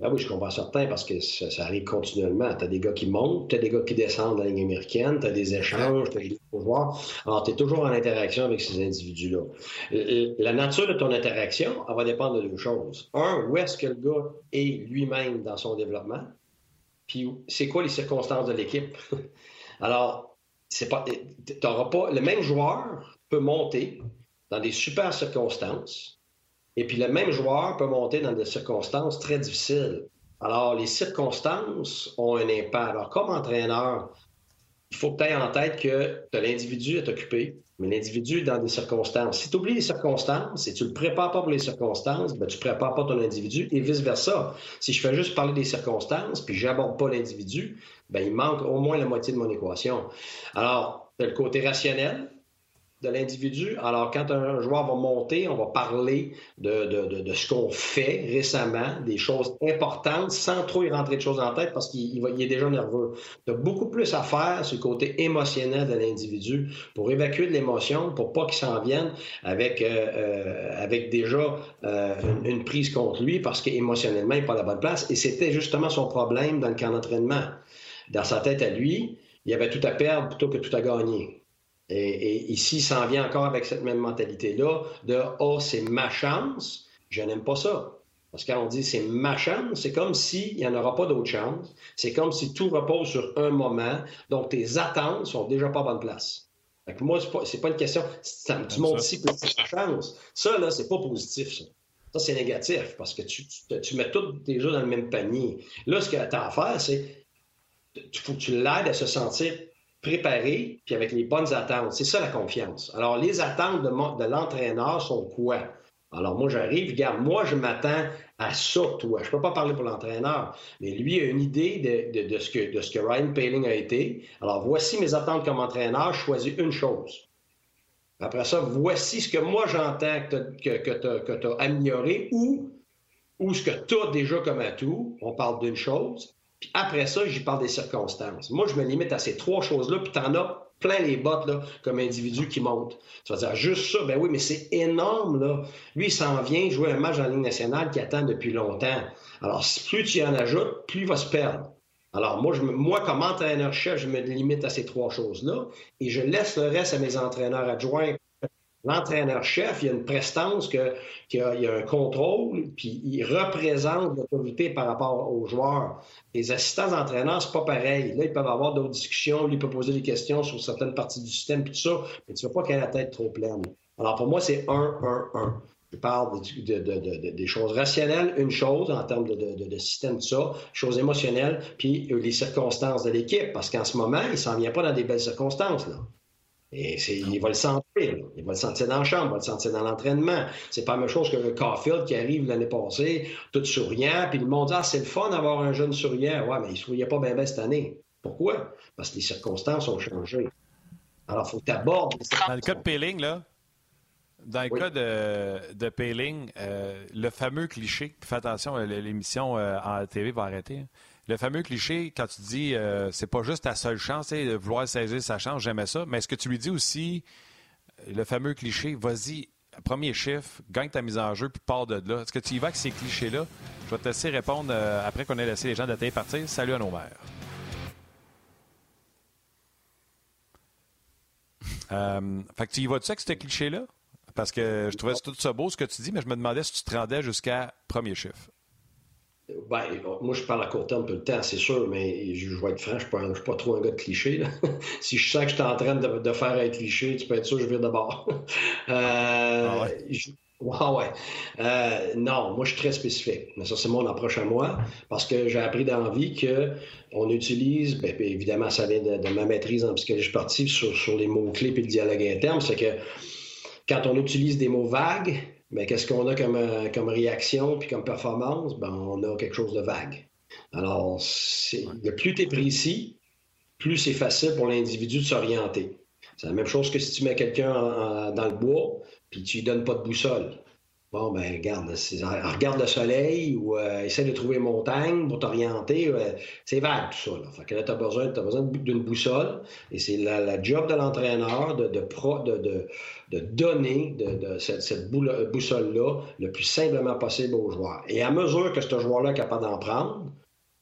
ben oui, je comprends certain parce que ça, arrive continuellement. Tu as des gars qui montent, tu as des gars qui descendent dans la ligne américaine, tu as des échanges, tu as des pouvoirs. Alors, tu es toujours en interaction avec ces individus-là. La nature de ton interaction, elle va dépendre de deux choses. Un, où est-ce que le gars est lui-même dans son développement? Puis, c'est quoi les circonstances de l'équipe? Alors, c'est pas, pas. Le même joueur peut monter dans des super circonstances et puis le même joueur peut monter dans des circonstances très difficiles. Alors, les circonstances ont un impact. Alors, comme entraîneur, il faut que tu aies en tête que l'individu est occupé, mais l'individu est dans des circonstances. Si tu oublies les circonstances et tu ne le prépares pas pour les circonstances, ben, tu ne prépares pas ton individu et vice-versa. Si je fais juste parler des circonstances puis j'aborde pas l'individu, ben, il manque au moins la moitié de mon équation. Alors, tu as le côté rationnel, de l'individu. Alors, quand un joueur va monter, on va parler de, de, de, ce qu'on fait récemment, des choses importantes, sans trop y rentrer de choses en tête parce qu'il il est déjà nerveux. Tu as beaucoup plus à faire sur le côté émotionnel de l'individu pour évacuer de l'émotion, pour pas qu'il s'en vienne avec, euh, euh, avec déjà euh, une, prise contre lui parce qu'émotionnellement, il n'est pas à la bonne place. Et c'était justement son problème dans le camp d'entraînement. Dans sa tête à lui, il y avait tout à perdre plutôt que tout à gagner. Et, ici, il s'en vient encore avec cette même mentalité-là de Oh, c'est ma chance. Je n'aime pas ça. Parce que quand on dit c'est ma chance, c'est comme s'il n'y en aura pas d'autre chance. C'est comme si tout repose sur un moment. Donc, tes attentes sont déjà pas à bonne place. Fait moi, c'est pas, pas une question. tu montes ici que c'est ta chance. Ça, là, c'est pas positif, ça. Ça, c'est négatif parce que tu, tu, mets tout déjà dans le même panier. Là, ce que tu as à faire, c'est il faut que tu l'aides à se sentir préparé, puis avec les bonnes attentes. C'est ça la confiance. Alors, les attentes de, l'entraîneur sont quoi? Alors, moi, j'arrive, regarde, moi, je m'attends à ça, toi. Je ne peux pas parler pour l'entraîneur, mais lui a une idée de, de, ce que, de ce que Ryan Paling a été. Alors, voici mes attentes comme entraîneur, je choisis une chose. Après ça, voici ce que moi, j'entends que tu as, amélioré ou, ou ce que tu as déjà comme atout. On parle d'une chose. Puis après ça, j'y parle des circonstances. Moi, je me limite à ces trois choses-là, puis t'en as plein les bottes, là, comme individu qui monte. Tu vas dire, juste ça, ben oui, mais c'est énorme, là. Lui, il s'en vient jouer un match en Ligue nationale qui attend depuis longtemps. Alors, plus tu en ajoutes, plus il va se perdre. Alors, moi comme entraîneur-chef, je me limite à ces trois choses-là et je laisse le reste à mes entraîneurs adjoints l'entraîneur-chef, il y a une prestance, que, qu'il y a, un contrôle, puis il représente l'autorité par rapport aux joueurs. Les assistants d'entraîneur, c'est pas pareil. Là, ils peuvent avoir d'autres discussions, lui peut poser des questions sur certaines parties du système, puis tout ça, mais tu ne veux pas qu'il ait la tête trop pleine. Alors, pour moi, c'est un, un, un. Je parle des choses rationnelles, une chose en termes de, système, tout ça, choses émotionnelles, puis les circonstances de l'équipe, parce qu'en ce moment, il s'en vient pas dans des belles circonstances. Là. Et il va le sentir. Il va le sentir dans la chambre, il va le sentir dans l'entraînement. C'est pas la même chose que le Caulfield qui arrive l'année passée, tout souriant, puis le monde dit Ah, c'est le fun d'avoir un jeune souriant. Ouais, mais il ne souriait pas bien, cette année. Pourquoi? Parce que les circonstances ont changé. Alors, il faut que tu abordes. Dans le cas de Péling, là, dans le cas de, de Péling, euh, le fameux cliché, fais attention, l'émission euh, en TV va arrêter. Hein le fameux cliché, quand tu dis euh, c'est pas juste ta seule chance, de vouloir saisir sa chance, j'aimais ça, mais est-ce que tu lui dis aussi euh, le fameux cliché, vas-y, premier chiffre, gagne ta mise en jeu, puis pars de là. Est-ce que tu y vas avec ces clichés-là? Je vais te laisser répondre euh, après qu'on ait laissé les gens de partir. Salut à nos mères. fait que tu y vas-tu avec ces clichés-là? Parce que je trouvais tout ça beau ce que tu dis, mais je me demandais si tu te rendais jusqu'à premier chiffre. Ben, moi, je parle à court terme tout le temps, c'est sûr, mais je, vais être franc, je ne suis, pas trop un gars de cliché. si je sens que je suis en train de, faire un cliché, tu peux être sûr que je vais d'abord. euh, ah ouais? ouais. Euh, non, moi, je suis très spécifique. Mais ça, c'est mon approche à moi, parce que j'ai appris dans la vie qu'on utilise, bien, évidemment, ça vient de, ma maîtrise en psychologie sportive sur, sur les mots-clés et le dialogue interne, c'est que quand on utilise des mots vagues, mais qu'est-ce qu'on a comme, euh, comme réaction puis comme performance? Ben, on a quelque chose de vague. Alors, le plus tu es précis, plus c'est facile pour l'individu de s'orienter. C'est la même chose que si tu mets quelqu'un dans le bois puis tu lui donnes pas de boussole. Bon, ben, regarde, regarde le soleil ou euh, essaie de trouver une montagne pour t'orienter. Euh, c'est vague, tout ça. Là. Fait que là, tu as besoin, besoin d'une boussole. Et c'est la, job de l'entraîneur de, de, de, de, donner de, cette, cette boussole-là le plus simplement possible aux joueurs. Et à mesure que ce joueur-là est capable d'en prendre,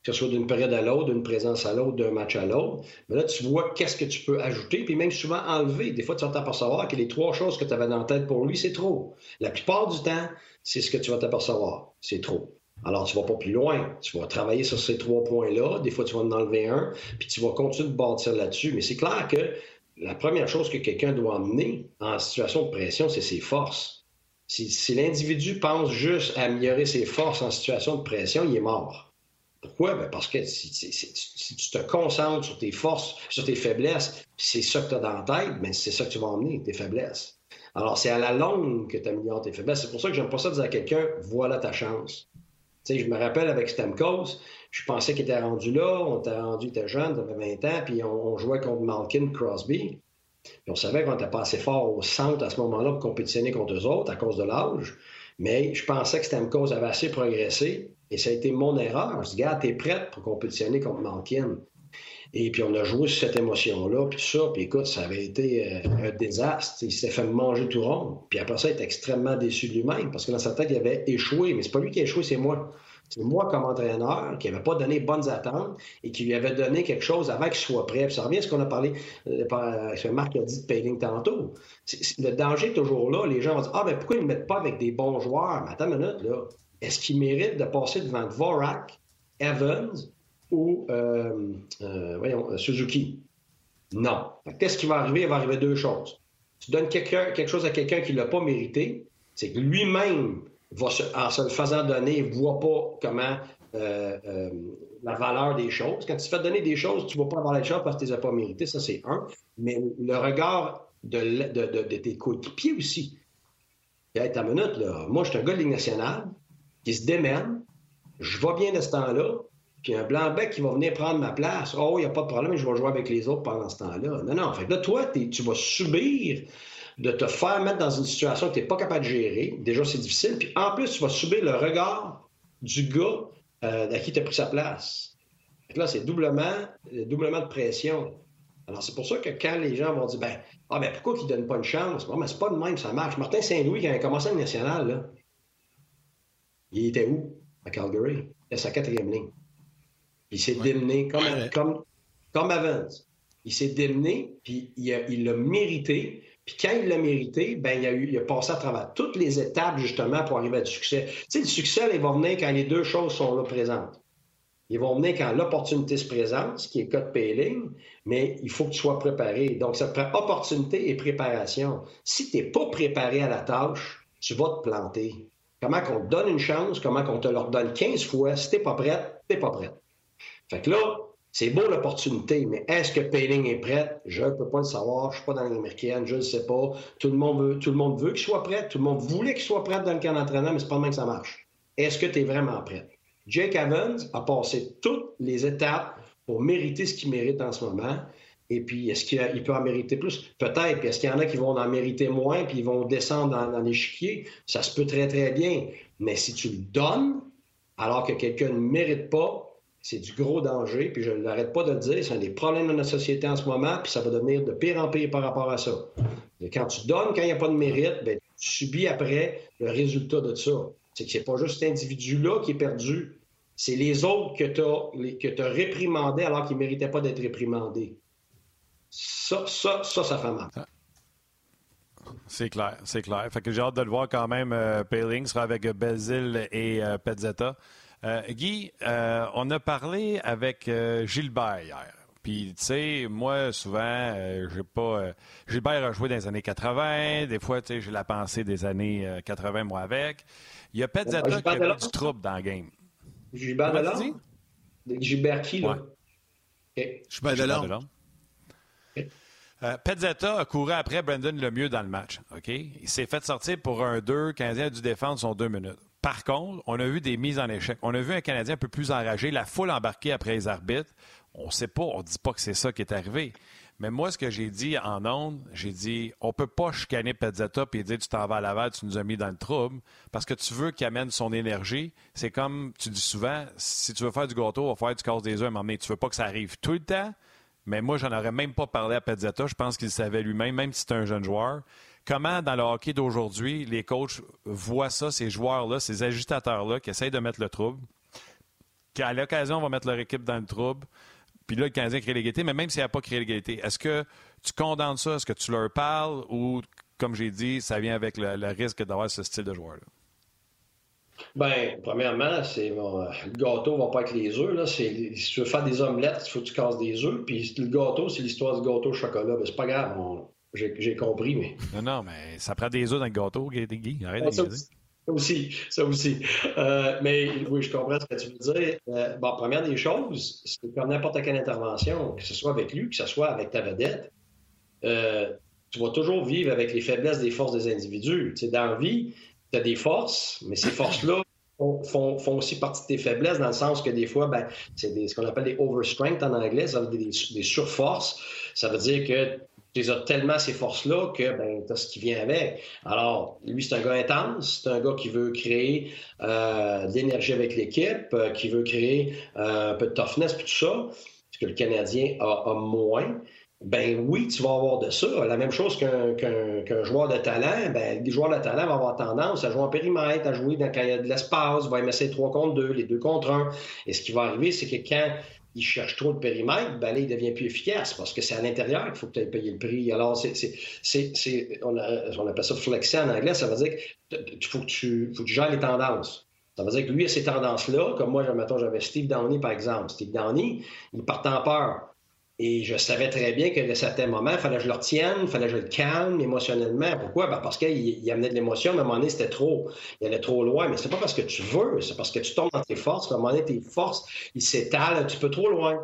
que ce soit d'une période à l'autre, d'une présence à l'autre, d'un match à l'autre. Mais là, tu vois qu'est-ce que tu peux ajouter, puis même souvent enlever. Des fois, tu vas t'apercevoir que les trois choses que tu avais dans la tête pour lui, c'est trop. La plupart du temps, c'est ce que tu vas t'apercevoir. C'est trop. Alors, tu vas pas plus loin. Tu vas travailler sur ces trois points-là. Des fois, tu vas en enlever un, puis tu vas continuer de bâtir là-dessus. Mais c'est clair que la première chose que quelqu'un doit emmener en situation de pression, c'est ses forces. Si, si l'individu pense juste à améliorer ses forces en situation de pression, il est mort. Pourquoi? Ben, parce que si, tu te concentres sur tes forces, sur tes faiblesses, c'est ça que tu as dans la tête, ben, c'est ça que tu vas emmener, tes faiblesses. Alors, c'est à la longue que tu améliores tes faiblesses. C'est pour ça que j'aime pas ça dire à quelqu'un, voilà ta chance. je me rappelle avec Stamkos, je pensais qu'il était rendu là, on était rendu, était jeune, il avait 20 ans, puis on, jouait contre Malkin Crosby. On savait qu'on n'était pas assez fort au centre à ce moment-là pour compétitionner contre eux autres à cause de l'âge. Mais je pensais que Stamkos avait assez progressé et ça a été mon erreur. Je dis, gars, t'es prête pour compétitionner contre Malkin. Et puis on a joué sur cette émotion-là, puis ça. Puis écoute, ça avait été euh, un désastre. Il s'est fait manger tout rond. Puis après ça, il était extrêmement déçu de lui-même parce que dans sa tête, il avait échoué. Mais c'est pas lui qui a échoué, c'est moi. C'est moi comme entraîneur qui n'avait pas donné bonnes attentes et qui lui avait donné quelque chose avant qu'il soit prêt. Puis ça revient à ce qu'on a parlé, euh, ce que Marc a dit de Payling tantôt. le danger est toujours là. Les gens vont dire Ah, ben pourquoi ils ne mettent pas avec des bons joueurs? Mais attends une minute, là est-ce qu'il mérite de passer devant Vorak, Evans ou euh, euh, Suzuki? Non. Qu'est-ce qui va arriver? Il va arriver deux choses. Tu donnes quelque chose à quelqu'un qui ne l'a pas mérité, c'est que lui-même, en se le faisant donner, ne voit pas comment euh, la valeur des choses. Quand tu fais donner des choses, tu ne vas pas avoir les choses parce que tu ne les as pas méritées. Ça, c'est un. Mais le regard de, tes coéquipiers aussi. Hey, ta minute, là. Moi, je suis un gars de Ligue nationale qui se démène, je vais bien de ce temps-là, puis un blanc-bec qui va venir prendre ma place. Oh, il n'y a pas de problème, je vais jouer avec les autres pendant ce temps-là. Non, non. En fait là, toi, tu vas subir de te faire mettre dans une situation que tu n'es pas capable de gérer. Déjà, c'est difficile. Puis en plus, tu vas subir le regard du gars euh, à qui tu as pris sa place. là, c'est doublement, doublement de pression. Alors, c'est pour ça que quand les gens vont dire, ben, ah, ben, pourquoi qu'ils ne donnent pas une chance? Mais c'est pas de même, ça marche. Martin Saint-Louis, qui a commencé le national, là, il était où? À Calgary. à sa quatrième ligne. Il s'est démené comme, comme, comme Evans. Il s'est démené, puis il l'a mérité. Puis quand il l'a mérité, ben, il, a eu, il a passé à travers toutes les étapes, justement, pour arriver à du succès. Tu sais, le succès, il va venir quand les deux choses sont là présentes. Ils vont venir quand l'opportunité se présente, ce qui est le cas de Payling, mais il faut que tu sois préparé. Donc, ça prend opportunité et préparation. Si tu n'es pas préparé à la tâche, tu vas te planter. Comment qu'on te donne une chance, comment qu'on te leur donne 15 fois. Si t'es pas prête, t'es pas prête. Fait que là, c'est beau l'opportunité, mais est-ce que Payling est prête? Je ne peux pas le savoir. Je ne suis pas dans l'américaine, je ne sais pas. Tout le monde veut, le veut qu'il soit prêt. Tout le monde voulait qu'il soit prêt dans le camp d'entraînement, mais c'est pas le même que ça marche. Est-ce que tu es vraiment prête? Jake Evans a passé toutes les étapes pour mériter ce qu'il mérite en ce moment. Et puis, est-ce qu'il peut en mériter plus? Peut-être. Puis, est-ce qu'il y en a qui vont en mériter moins, puis ils vont descendre dans, l'échiquier? Ça se peut très, très bien. Mais si tu le donnes, alors que quelqu'un ne mérite pas, c'est du gros danger. Puis, je n'arrête pas de le dire, c'est un des problèmes de notre société en ce moment, puis ça va devenir de pire en pire par rapport à ça. Quand tu donnes, quand il n'y a pas de mérite, bien, tu subis après le résultat de ça. C'est que c'est pas juste cet individu-là qui est perdu. C'est les autres que tu as, réprimandés alors qu'ils ne méritaient pas d'être réprimandés. Ça, ça, ça, ça fait mal. C'est clair, c'est clair. Fait que j'ai hâte de le voir quand même. Euh, Payling sera avec Belzil et euh, Pezzetta. Guy, on a parlé avec Gilbert hier. Puis, tu sais, moi, souvent, j'ai pas. Gilbert a joué dans les années 80. Des fois, tu sais, j'ai la pensée des années 80, moi, avec. Il y a Petzetta qui a mis du trouble dans le game. Gilbert Delorme? Gilbert qui, là? Gilbert Delorme. Euh, Petzetta a couru après Brandon Lemieux dans le match. OK? Il s'est fait sortir pour un 2. Le Canadien a dû défendre son deux minutes. Par contre, on a vu des mises en échec. On a vu un Canadien un peu plus enragé, la foule embarquée après les arbitres. On ne sait pas, on ne dit pas que c'est ça qui est arrivé. Mais moi, ce que j'ai dit en ondes, j'ai dit on peut pas chicaner Pezzetta et dire tu t'en vas à Laval, tu nous as mis dans le trouble, parce que tu veux qu'il amène son énergie. C'est comme tu dis souvent, si tu veux faire du gâteau, il va faire du casse des œufs à un moment donné. Veux pas que ça arrive tout le temps, mais moi, j'en aurais même pas parlé à Pezzetta. Je pense qu'il savait lui-même, même si c'est un jeune joueur. Comment, dans le hockey d'aujourd'hui, les coachs voient ça, ces joueurs-là, ces agitateurs-là qui essayent de mettre le trouble, qu'à l'occasion, vont mettre leur équipe dans le trouble. Puis là, le Canadien crée l'égalité, mais même s'il n'a pas créé l'égalité, est-ce que tu condamnes ça? Est-ce que tu leur parles? Ou, comme j'ai dit, ça vient avec le, risque d'avoir ce style de joueur-là? Bien, premièrement, c'est le gâteau va pas être les œufs. Là. Si tu veux faire des omelettes, il faut que tu casses des œufs. Puis le gâteau, c'est l'histoire du gâteau au chocolat. Ben, c'est pas grave, j'ai compris, mais. Non, non, mais ça prend des œufs dans le gâteau, Guy. Arrête de ça aussi, ça aussi. Euh, mais oui, je comprends ce que tu veux dire. Euh, bon, première des choses, c'est comme n'importe quelle intervention, que ce soit avec lui, que ce soit avec ta vedette, euh, tu vas toujours vivre avec les faiblesses des forces des individus. Tu sais, dans la vie, tu as des forces, mais ces forces-là font, font, aussi partie de tes faiblesses, dans le sens que des fois, ben, c'est ce qu'on appelle des overstrength en anglais, ça veut dire des, surforces. Ça veut dire que tu as tellement ces forces-là que ben, tu as ce qui vient avec. Alors, lui, c'est un gars intense, c'est un gars qui veut créer euh, de l'énergie avec l'équipe, euh, qui veut créer euh, un peu de toughness, puis tout ça, ce que le Canadien a, moins. Ben oui, tu vas avoir de ça. La même chose qu'un joueur de talent. Ben, les joueurs de talent vont avoir tendance à jouer en périmètre, à jouer dans, quand il y a de l'espace, va ces 3 contre 2, les 2 contre 1. Et ce qui va arriver, c'est que quand il cherche trop de périmètre, ben là, il devient plus efficace parce que c'est à l'intérieur qu'il faut que tu aies payé le prix. Alors, c'est, on, appelle ça flexer en anglais, ça veut dire qu'il faut, que tu, faut que gères les tendances. Ça veut dire que lui a ces tendances-là, comme moi, j'avais Steve Downey, par exemple. Steve Downey, il part en peur. Et je savais très bien que à certains moments, il fallait que je le retienne, il fallait que je le calme émotionnellement. Pourquoi? Ben parce qu'il amenait de l'émotion, mais à un moment donné, c'était trop. Il allait trop loin. Mais c'est pas parce que tu veux, c'est parce que tu tombes dans tes forces. À un moment donné, tes forces, ils s'étalent un petit peu trop loin.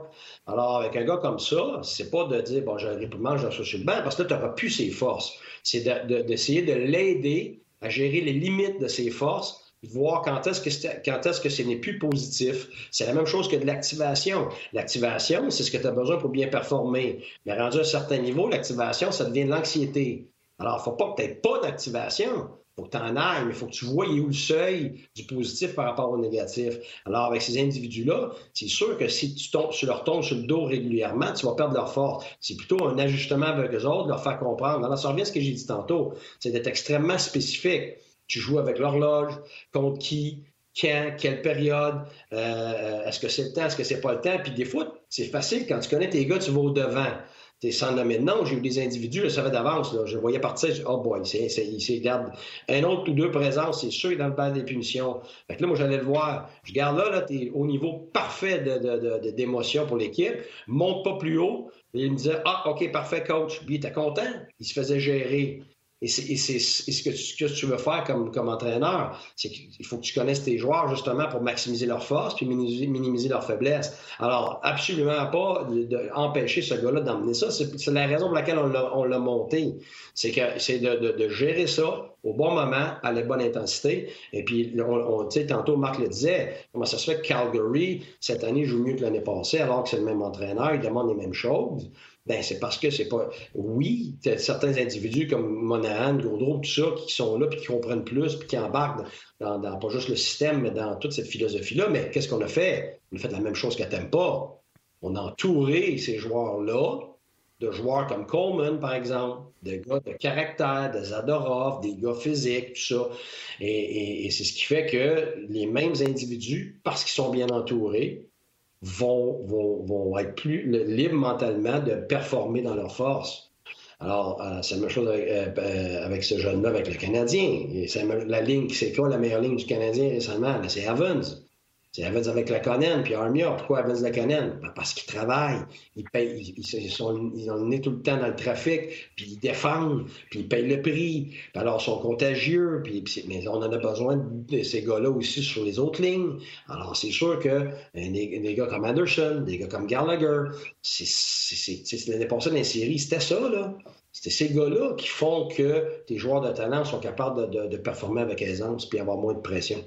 Alors, avec un gars comme ça, c'est pas de dire, bon, j'ai un réprimand, je suis le banc, parce que là, tu n'auras plus ses forces. C'est d'essayer de l'aider à gérer les limites de ses forces voir quand est-ce que, quand est-ce que ce n'est plus positif. C'est la même chose que de l'activation. L'activation, c'est ce que tu as besoin pour bien performer. Mais rendu à un certain niveau, l'activation, ça devient de l'anxiété. Alors, il ne faut pas n'aies pas d'activation. Il faut que tu en ailles, mais il faut que tu vois où le seuil du positif par rapport au négatif. Alors, avec ces individus-là, c'est sûr que si tu, tombes, tu leur tombes sur le dos régulièrement, tu vas perdre leur force. C'est plutôt un ajustement avec eux autres, leur faire comprendre. Alors, ça revient à ce que j'ai dit tantôt. C'est d'être extrêmement spécifique. Tu joues avec l'horloge, contre qui, quand, quelle période, euh, est-ce que c'est le temps, est-ce que c'est pas le temps? Puis des fois, c'est facile, quand tu connais tes gars, tu vas au-devant. Tu es sans nommer de nom, j'ai eu des individus, je savais d'avance, je voyais partir, je, oh boy, il s'est garde un autre ou deux présences, c'est sûr, dans le bal des punitions. Fait que là, moi, j'allais le voir. Je garde là, là tu es au niveau parfait d'émotion pour l'équipe, monte pas plus haut. Il me disait, ah, OK, parfait, coach. Puis il était content, il se faisait gérer. Et c'est ce, que tu, veux faire comme, entraîneur, c'est qu'il faut que tu connaisses tes joueurs justement pour maximiser leurs forces puis minimiser, leurs faiblesses. Alors, absolument pas d'empêcher ce gars-là d'emmener ça. C'est la raison pour laquelle on l'a monté. C'est de, gérer ça au bon moment, à la bonne intensité. Et puis, on, on tantôt, Marc le disait, comment ça se fait que Calgary, cette année, joue mieux que l'année passée, alors que c'est le même entraîneur, il demande les mêmes choses ben c'est parce que c'est pas. Oui, certains individus comme Monahan, Gaudreau, tout ça, qui sont là, puis qui comprennent plus, puis qui embarquent dans, pas juste le système, mais dans toute cette philosophie-là. Mais qu'est-ce qu'on a fait? On a fait la même chose qu'à pas. On a entouré ces joueurs-là de joueurs comme Coleman, par exemple, de gars de caractère, de Zadorov, des gars physiques, tout ça. et c'est ce qui fait que les mêmes individus, parce qu'ils sont bien entourés, vont, vont, vont être plus libres mentalement de performer dans leur force. Alors, euh, c'est la même chose avec, euh, euh, avec ce jeune-là, avec le Canadien. La ligne, c'est quoi la meilleure ligne du Canadien récemment? C'est Evans. C'est Evans avec la Conan, puis Armia. Pourquoi Evans la Conan? Ben, parce qu'ils travaillent. Ils, payent, ils, sont, ils ont tout le temps dans le trafic, puis ils défendent, puis ils payent le prix. Puis alors, ils sont contagieux, puis, mais on en a besoin de ces gars-là aussi sur les autres lignes. Alors, c'est sûr que euh, des, gars comme Anderson, des gars comme Gallagher, c'est l'année passée dans les séries, c'était ça, là. C'était ces gars-là qui font que tes joueurs de talent sont capables de, de performer avec aisance puis avoir moins de pression.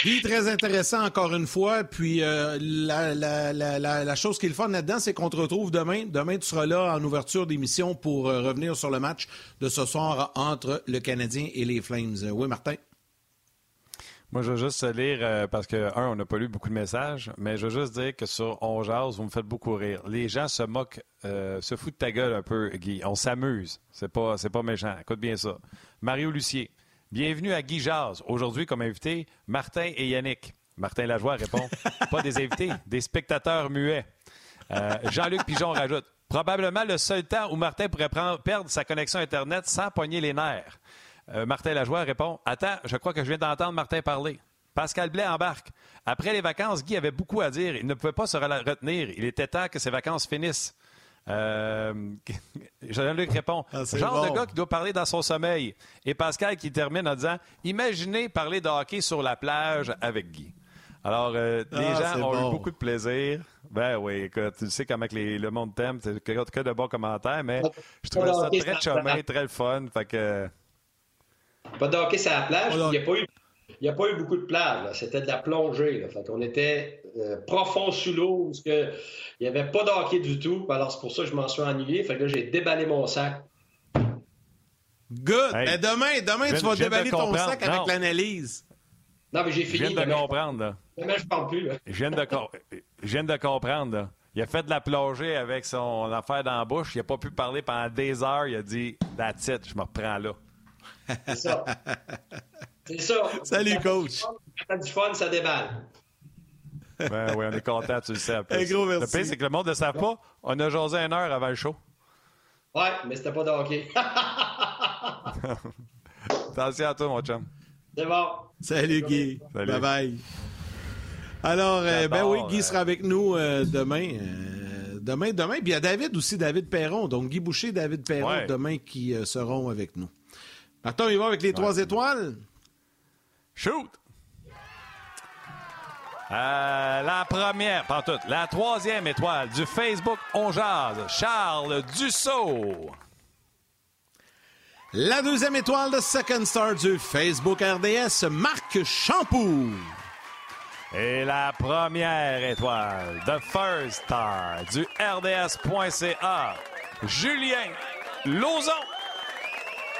Puis très intéressant encore une fois. Puis euh, la, chose qui est le fun là-dedans, c'est qu'on te retrouve demain. Demain, tu seras là en ouverture d'émission pour euh, revenir sur le match de ce soir entre le Canadien et les Flames. Oui, Martin? Moi, je veux juste lire, euh, parce que, un, on n'a pas lu beaucoup de messages, mais je veux juste dire que sur On Jase, vous me faites beaucoup rire. Les gens se moquent, se foutent de ta gueule un peu, Guy. On s'amuse. C'est pas, c'est pas méchant. Écoute bien ça. Mario Lucier. Bienvenue à Guy Jazz. Aujourd'hui, comme invité, Martin et Yannick. Martin Lajoie répond Pas des invités, des spectateurs muets. Euh, Jean-Luc Pigeon rajoute Probablement le seul temps où Martin pourrait perdre sa connexion Internet sans pogner les nerfs. Euh, Martin Lajoie répond Attends, je crois que je viens d'entendre Martin parler. Pascal Blais embarque. Après les vacances, Guy avait beaucoup à dire. Il ne pouvait pas se retenir. Il était temps que ses vacances finissent. Euh, Jean-Luc répond ah, Genre de gars qui doit parler dans son sommeil. Et Pascal qui termine en disant Imaginez parler de hockey sur la plage avec Guy. Alors, euh, les ah, gens ont eu beaucoup de plaisir. Ben oui, écoute, tu sais comment que le monde t'aime. C'est que de bons commentaires, mais je trouvais ça très chumé, très fun. Fait que... Pas de hockey sur la plage, il n'y a pas eu n'y a pas eu beaucoup de plage. C'était de la plongée. Là. Fait qu'on était euh, profond sous l'eau, parce que il n'y avait pas d'hockey du tout. Alors, c'est pour ça que je m'en suis ennuyé. Fait que là, j'ai déballé mon sac. Good! Mais demain, demain tu vas déballer ton sac avec l'analyse. Non, mais j'ai fini. Je viens de comprendre. Là. Demain, je parle plus. Là. Je, viens de je viens de comprendre. Là. Il a fait de la plongée avec son affaire dans la bouche. Il n'a pas pu parler pendant des heures. Il a dit That's it, je me reprends là. C'est ça. C'est ça. Salut, coach. Ça du fun, ça déballe. Ben oui, on est content, tu le sais. Un gros merci. Le pire, c'est que le monde ne sait pas. On a jasé une heure avant le show. Ouais, mais c'était pas de hockey. Attention à toi, mon chum. C'est bon. Salut, Guy. Bye bye. Alors, euh, ben oui, Guy sera avec nous euh, demain. Euh, demain, demain. Puis il y a David aussi, David Perron. Donc, Guy Boucher, David Perron, demain, qui seront avec nous. Maintenant, il va avec les trois étoiles? Shoot! Euh, la première, pas toute, la troisième étoile du Facebook On Charles Dussault. La deuxième étoile de Second Star du Facebook RDS, Marc Champoux. Et la première étoile de First Star du RDS.ca, Julien Lozon.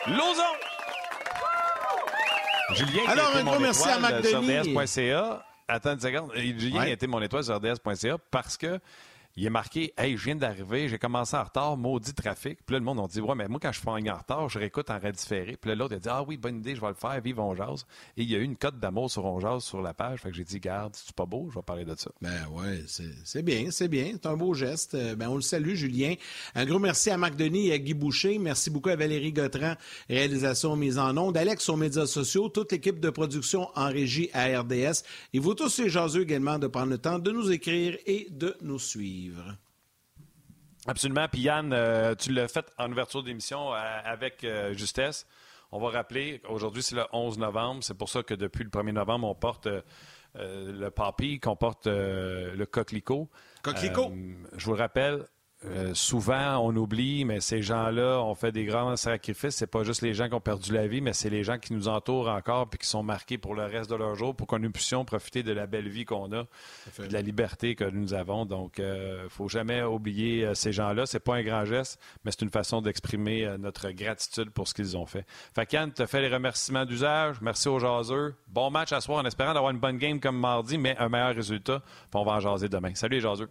Lozon. Julien, Alors, un gros merci à. Attends une seconde. Julien a été mon étoile sur RDS.ca parce que il est marqué Hey, je viens d'arriver, j'ai commencé en retard, maudit trafic. Puis là, le monde a dit Ouais, mais moi, quand je suis en retard, je réécoute en redifféré. Puis là, l'autre a dit Ah oui, bonne idée, je vais le faire, vive On Jazz. Et il y a eu une cote d'amour sur On sur la page. Fait que j'ai dit Garde, c'est pas beau, je vais parler de ça. Ben ouais, c'est bien, c'est bien. C'est un beau geste. Euh, ben, on le salue, Julien. Un gros merci à Marc Denis et à Guy Boucher. Merci beaucoup à Valérie Gautran, réalisation mise en ondes. Alex aux médias sociaux, toute l'équipe de production en régie à RDS. Et vous tous les jaseux également de prendre le temps de nous écrire et de nous suivre. Absolument. Puis Yann, euh, tu l'as fait en ouverture d'émission euh, avec euh, justesse. On va rappeler, aujourd'hui c'est le 11 novembre. C'est pour ça que depuis le 1er novembre, on porte le papy, qu'on porte le coquelicot. Coquelicot. je vous le rappelle, euh, souvent, on oublie, mais ces gens-là ont fait des grands sacrifices. C'est pas juste les gens qui ont perdu la vie, mais c'est les gens qui nous entourent encore puis qui sont marqués pour le reste de leur jour pour que nous puissions profiter de la belle vie qu'on a, de la liberté que nous avons. Donc, il euh, faut jamais oublier euh, ces gens-là. C'est pas un grand geste, mais c'est une façon d'exprimer notre gratitude pour ce qu'ils ont fait. Fait tu te fais les remerciements d'usage. Merci aux jaseux. Bon match à soir en espérant d'avoir une bonne game comme mardi, mais un meilleur résultat. Puis on va en jaser demain. Salut les jaseux.